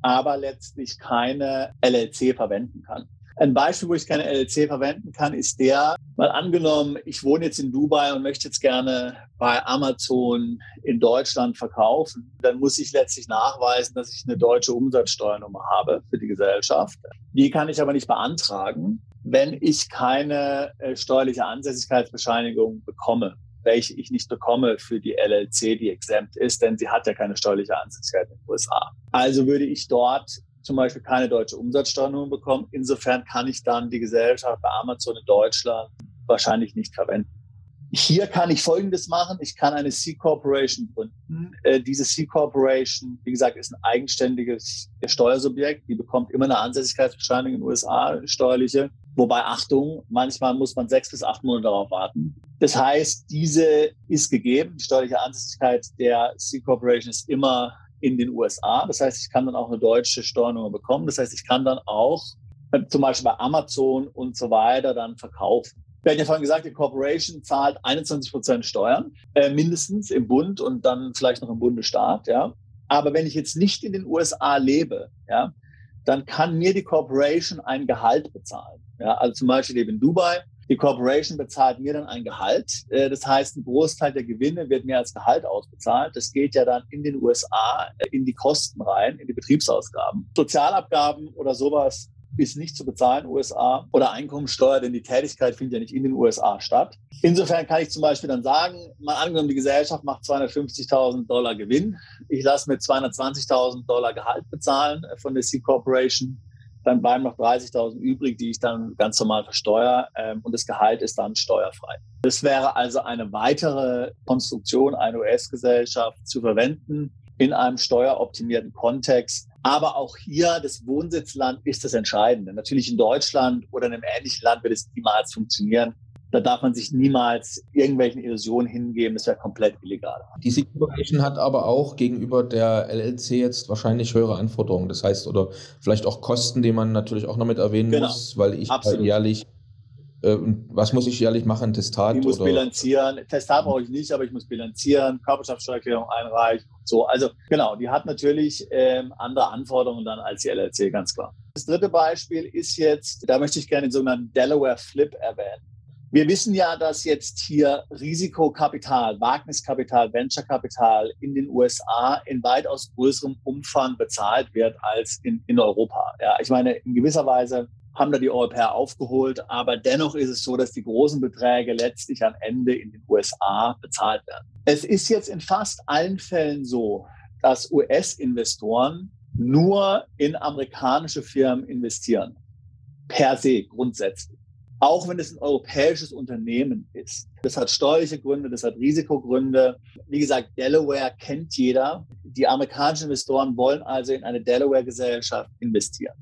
aber letztlich keine LLC verwenden kann. Ein Beispiel, wo ich keine LLC verwenden kann, ist der, mal angenommen, ich wohne jetzt in Dubai und möchte jetzt gerne bei Amazon in Deutschland verkaufen, dann muss ich letztlich nachweisen, dass ich eine deutsche Umsatzsteuernummer habe für die Gesellschaft. Die kann ich aber nicht beantragen, wenn ich keine äh, steuerliche Ansässigkeitsbescheinigung bekomme welche ich nicht bekomme für die LLC, die exempt ist, denn sie hat ja keine steuerliche Ansässigkeit in den USA. Also würde ich dort zum Beispiel keine deutsche Umsatzsteuernummer bekommen. Insofern kann ich dann die Gesellschaft bei Amazon in Deutschland wahrscheinlich nicht verwenden. Hier kann ich Folgendes machen. Ich kann eine C-Corporation gründen. Äh, diese C-Corporation, wie gesagt, ist ein eigenständiges Steuersubjekt. Die bekommt immer eine Ansässigkeitsbescheinigung in den USA, steuerliche. Wobei, Achtung, manchmal muss man sechs bis acht Monate darauf warten. Das heißt, diese ist gegeben. Die steuerliche Ansässigkeit der C-Corporation ist immer in den USA. Das heißt, ich kann dann auch eine deutsche Steuernummer bekommen. Das heißt, ich kann dann auch äh, zum Beispiel bei Amazon und so weiter dann verkaufen. Wir hatten ja vorhin gesagt, die Corporation zahlt 21 Prozent Steuern, äh, mindestens im Bund und dann vielleicht noch im Bundesstaat. Ja. Aber wenn ich jetzt nicht in den USA lebe, ja, dann kann mir die Corporation ein Gehalt bezahlen. Ja, also zum Beispiel lebe in Dubai. Die Corporation bezahlt mir dann ein Gehalt. Äh, das heißt, ein Großteil der Gewinne wird mir als Gehalt ausbezahlt. Das geht ja dann in den USA äh, in die Kosten rein, in die Betriebsausgaben. Sozialabgaben oder sowas ist nicht zu bezahlen USA oder Einkommensteuer, denn die Tätigkeit findet ja nicht in den USA statt. Insofern kann ich zum Beispiel dann sagen, mal angenommen, die Gesellschaft macht 250.000 Dollar Gewinn. Ich lasse mir 220.000 Dollar Gehalt bezahlen von der C Corporation dann bleiben noch 30.000 übrig, die ich dann ganz normal versteuere ähm, und das Gehalt ist dann steuerfrei. Das wäre also eine weitere Konstruktion, eine US-Gesellschaft zu verwenden in einem steueroptimierten Kontext. Aber auch hier, das Wohnsitzland ist das Entscheidende. Natürlich in Deutschland oder in einem ähnlichen Land wird es niemals funktionieren. Da darf man sich niemals irgendwelchen Illusionen hingeben. Das wäre komplett illegal. Die Corporation hat aber auch gegenüber der LLC jetzt wahrscheinlich höhere Anforderungen. Das heißt, oder vielleicht auch Kosten, die man natürlich auch noch mit erwähnen genau. muss, weil ich jährlich äh, was muss ich jährlich machen? Testat? Ich muss oder? bilanzieren. Testat brauche ich nicht, aber ich muss bilanzieren, Körperschaftssteuererklärung einreichen so. Also genau, die hat natürlich ähm, andere Anforderungen dann als die LLC, ganz klar. Das dritte Beispiel ist jetzt, da möchte ich gerne den sogenannten Delaware Flip erwähnen. Wir wissen ja, dass jetzt hier Risikokapital, Wagniskapital, Venturekapital in den USA in weitaus größerem Umfang bezahlt wird als in, in Europa. Ja, ich meine, in gewisser Weise haben da die Europäer aufgeholt, aber dennoch ist es so, dass die großen Beträge letztlich am Ende in den USA bezahlt werden. Es ist jetzt in fast allen Fällen so, dass US-Investoren nur in amerikanische Firmen investieren. Per se, grundsätzlich auch wenn es ein europäisches Unternehmen ist. Das hat steuerliche Gründe, das hat Risikogründe. Wie gesagt, Delaware kennt jeder. Die amerikanischen Investoren wollen also in eine Delaware-Gesellschaft investieren.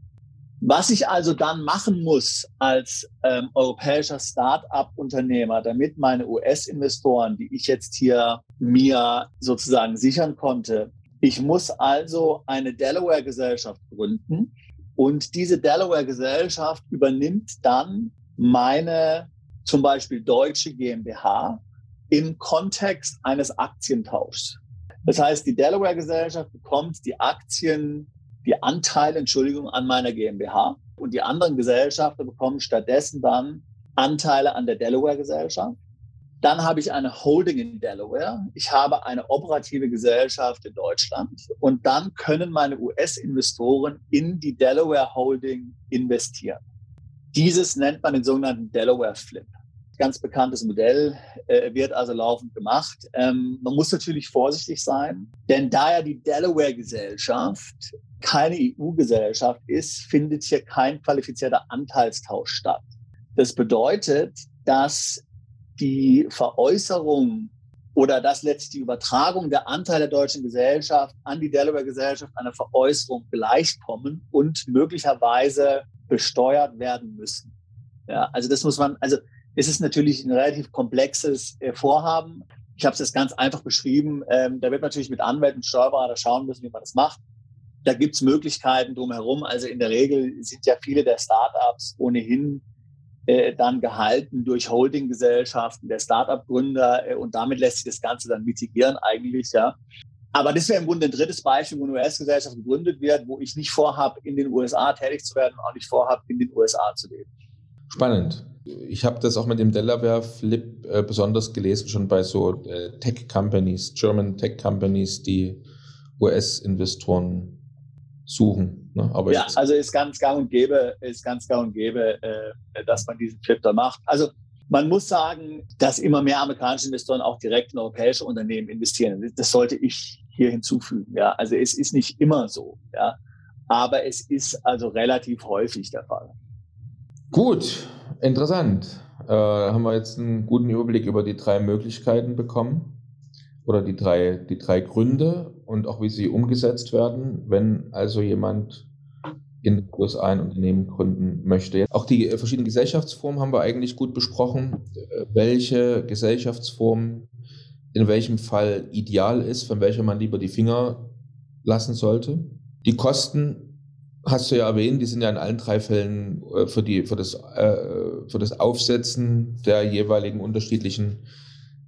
Was ich also dann machen muss als ähm, europäischer Start-up-Unternehmer, damit meine US-Investoren, die ich jetzt hier mir sozusagen sichern konnte, Ich muss also eine Delaware-Gesellschaft gründen und diese Delaware-Gesellschaft übernimmt dann meine zum Beispiel deutsche GmbH im Kontext eines Aktientauschs. Das heißt, die Delaware-Gesellschaft bekommt die Aktien, die Anteile, Entschuldigung, an meiner GmbH und die anderen Gesellschaften bekommen stattdessen dann Anteile an der Delaware-Gesellschaft. Dann habe ich eine Holding in Delaware. Ich habe eine operative Gesellschaft in Deutschland. Und dann können meine US-Investoren in die Delaware Holding investieren. Dieses nennt man den sogenannten Delaware Flip. Ganz bekanntes Modell äh, wird also laufend gemacht. Ähm, man muss natürlich vorsichtig sein, denn da ja die Delaware-Gesellschaft keine EU-Gesellschaft ist, findet hier kein qualifizierter Anteilstausch statt. Das bedeutet, dass die Veräußerung oder dass letztlich die Übertragung der Anteile der deutschen Gesellschaft an die Delaware-Gesellschaft einer Veräußerung gleichkommen und möglicherweise besteuert werden müssen. Ja, also das muss man, also es ist natürlich ein relativ komplexes äh, Vorhaben. Ich habe es jetzt ganz einfach beschrieben. Ähm, da wird natürlich mit Anwälten und Steuerberater schauen müssen, wie man das macht. Da gibt es Möglichkeiten drumherum. Also in der Regel sind ja viele der Startups ohnehin äh, dann gehalten durch Holdinggesellschaften der Startup-Gründer äh, und damit lässt sich das Ganze dann mitigieren eigentlich, ja. Aber das wäre im Grunde ein drittes Beispiel, wo eine US-Gesellschaft gegründet wird, wo ich nicht vorhabe, in den USA tätig zu werden und auch nicht vorhabe, in den USA zu leben. Spannend. Ich habe das auch mit dem Delaware Flip äh, besonders gelesen, schon bei so äh, Tech-Companies, German Tech-Companies, die US-Investoren suchen. Ne? Aber ja, also ist ganz gang und gäbe, ist ganz gang und gäbe, äh, dass man diesen Flip da macht. Also man muss sagen, dass immer mehr amerikanische Investoren auch direkt in europäische Unternehmen investieren. Das sollte ich hier hinzufügen. Ja, also es ist nicht immer so. Ja, aber es ist also relativ häufig der Fall. Gut, interessant. Äh, haben wir jetzt einen guten Überblick über die drei Möglichkeiten bekommen oder die drei, die drei Gründe und auch wie sie umgesetzt werden, wenn also jemand in den USA ein Unternehmen gründen möchte. Auch die äh, verschiedenen Gesellschaftsformen haben wir eigentlich gut besprochen, äh, welche Gesellschaftsform in welchem Fall ideal ist, von welcher man lieber die Finger lassen sollte. Die Kosten hast du ja erwähnt, die sind ja in allen drei Fällen äh, für, die, für, das, für das Aufsetzen der jeweiligen unterschiedlichen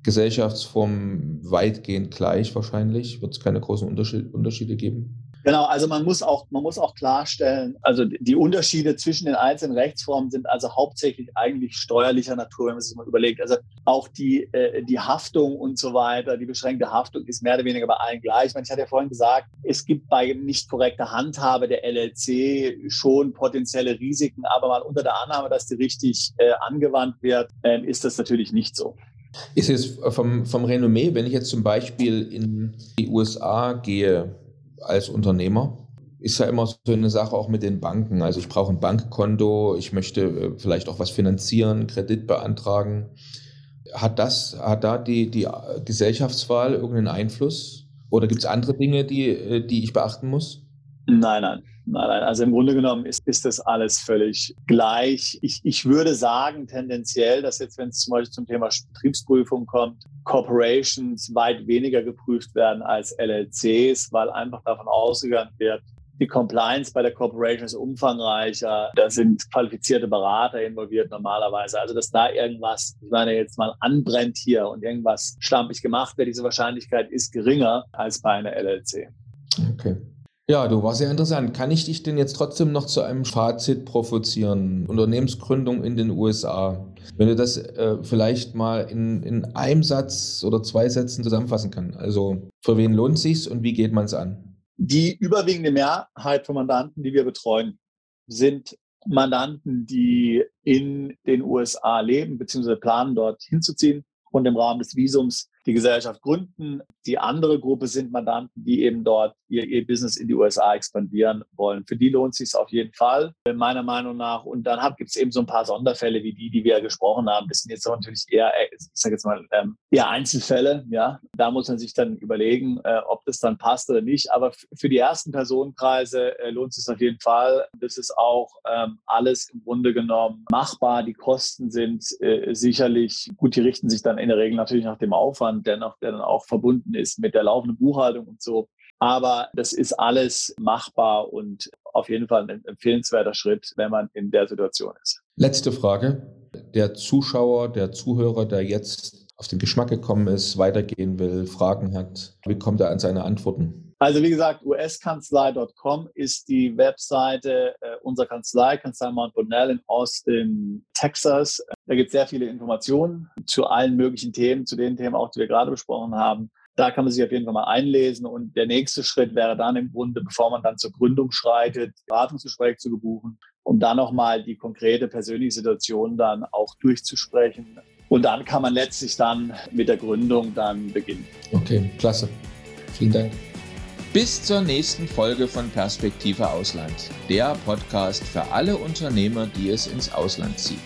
Gesellschaftsformen weitgehend gleich wahrscheinlich. Wird es keine großen Unterschiede geben? Genau, also man muss auch, man muss auch klarstellen, also die Unterschiede zwischen den einzelnen Rechtsformen sind also hauptsächlich eigentlich steuerlicher Natur, wenn man sich mal überlegt. Also auch die, äh, die Haftung und so weiter, die beschränkte Haftung ist mehr oder weniger bei allen gleich. Ich, meine, ich hatte ja vorhin gesagt, es gibt bei nicht korrekter Handhabe der LLC schon potenzielle Risiken, aber mal unter der Annahme, dass die richtig äh, angewandt wird, äh, ist das natürlich nicht so. Ist es vom, vom Renommee, wenn ich jetzt zum Beispiel in die USA gehe als Unternehmer, ist ja immer so eine Sache auch mit den Banken. Also ich brauche ein Bankkonto, ich möchte äh, vielleicht auch was finanzieren, Kredit beantragen. Hat das, hat da die, die Gesellschaftswahl irgendeinen Einfluss? Oder gibt es andere Dinge, die, äh, die ich beachten muss? Nein, nein. Nein, nein, also im Grunde genommen ist, ist das alles völlig gleich. Ich, ich würde sagen, tendenziell, dass jetzt, wenn es zum Beispiel zum Thema Betriebsprüfung kommt, Corporations weit weniger geprüft werden als LLCs, weil einfach davon ausgegangen wird, die Compliance bei der Corporation ist umfangreicher. Da sind qualifizierte Berater involviert normalerweise. Also, dass da irgendwas, ich meine, jetzt mal anbrennt hier und irgendwas schlampig gemacht wird, diese Wahrscheinlichkeit ist geringer als bei einer LLC. Okay. Ja, du warst sehr interessant. Kann ich dich denn jetzt trotzdem noch zu einem Fazit provozieren? Unternehmensgründung in den USA. Wenn du das äh, vielleicht mal in, in einem Satz oder zwei Sätzen zusammenfassen kannst. Also für wen lohnt es sich und wie geht man es an? Die überwiegende Mehrheit von Mandanten, die wir betreuen, sind Mandanten, die in den USA leben bzw. planen, dort hinzuziehen und im Rahmen des Visums die Gesellschaft gründen. Die andere Gruppe sind Mandanten, die eben dort ihr, ihr Business in die USA expandieren wollen. Für die lohnt es sich auf jeden Fall, meiner Meinung nach. Und dann gibt es eben so ein paar Sonderfälle wie die, die wir gesprochen haben. Das sind jetzt natürlich eher, äh, ich sage jetzt mal, ähm, eher Einzelfälle. Ja, da muss man sich dann überlegen, äh, ob das dann passt oder nicht. Aber für die ersten Personenkreise äh, lohnt es sich auf jeden Fall. Das ist auch ähm, alles im Grunde genommen machbar. Die Kosten sind sicherlich gut. Die richten sich dann in der Regel natürlich nach dem Aufwand, der, noch, der dann auch verbunden ist mit der laufenden Buchhaltung und so. Aber das ist alles machbar und auf jeden Fall ein empfehlenswerter Schritt, wenn man in der Situation ist. Letzte Frage. Der Zuschauer, der Zuhörer, der jetzt auf den Geschmack gekommen ist, weitergehen will, Fragen hat, wie kommt er an seine Antworten? Also wie gesagt, uskanzlei.com ist die Webseite äh, unserer Kanzlei, Kanzlei Mount Bonnell in Austin, Texas. Da gibt es sehr viele Informationen zu allen möglichen Themen, zu den Themen auch, die wir gerade besprochen haben. Da kann man sich auf jeden Fall mal einlesen. Und der nächste Schritt wäre dann im Grunde, bevor man dann zur Gründung schreitet, Beratungsgespräch zu buchen, um dann nochmal die konkrete persönliche Situation dann auch durchzusprechen. Und dann kann man letztlich dann mit der Gründung dann beginnen. Okay, klasse. Vielen Dank. Bis zur nächsten Folge von Perspektive Ausland, der Podcast für alle Unternehmer, die es ins Ausland zieht.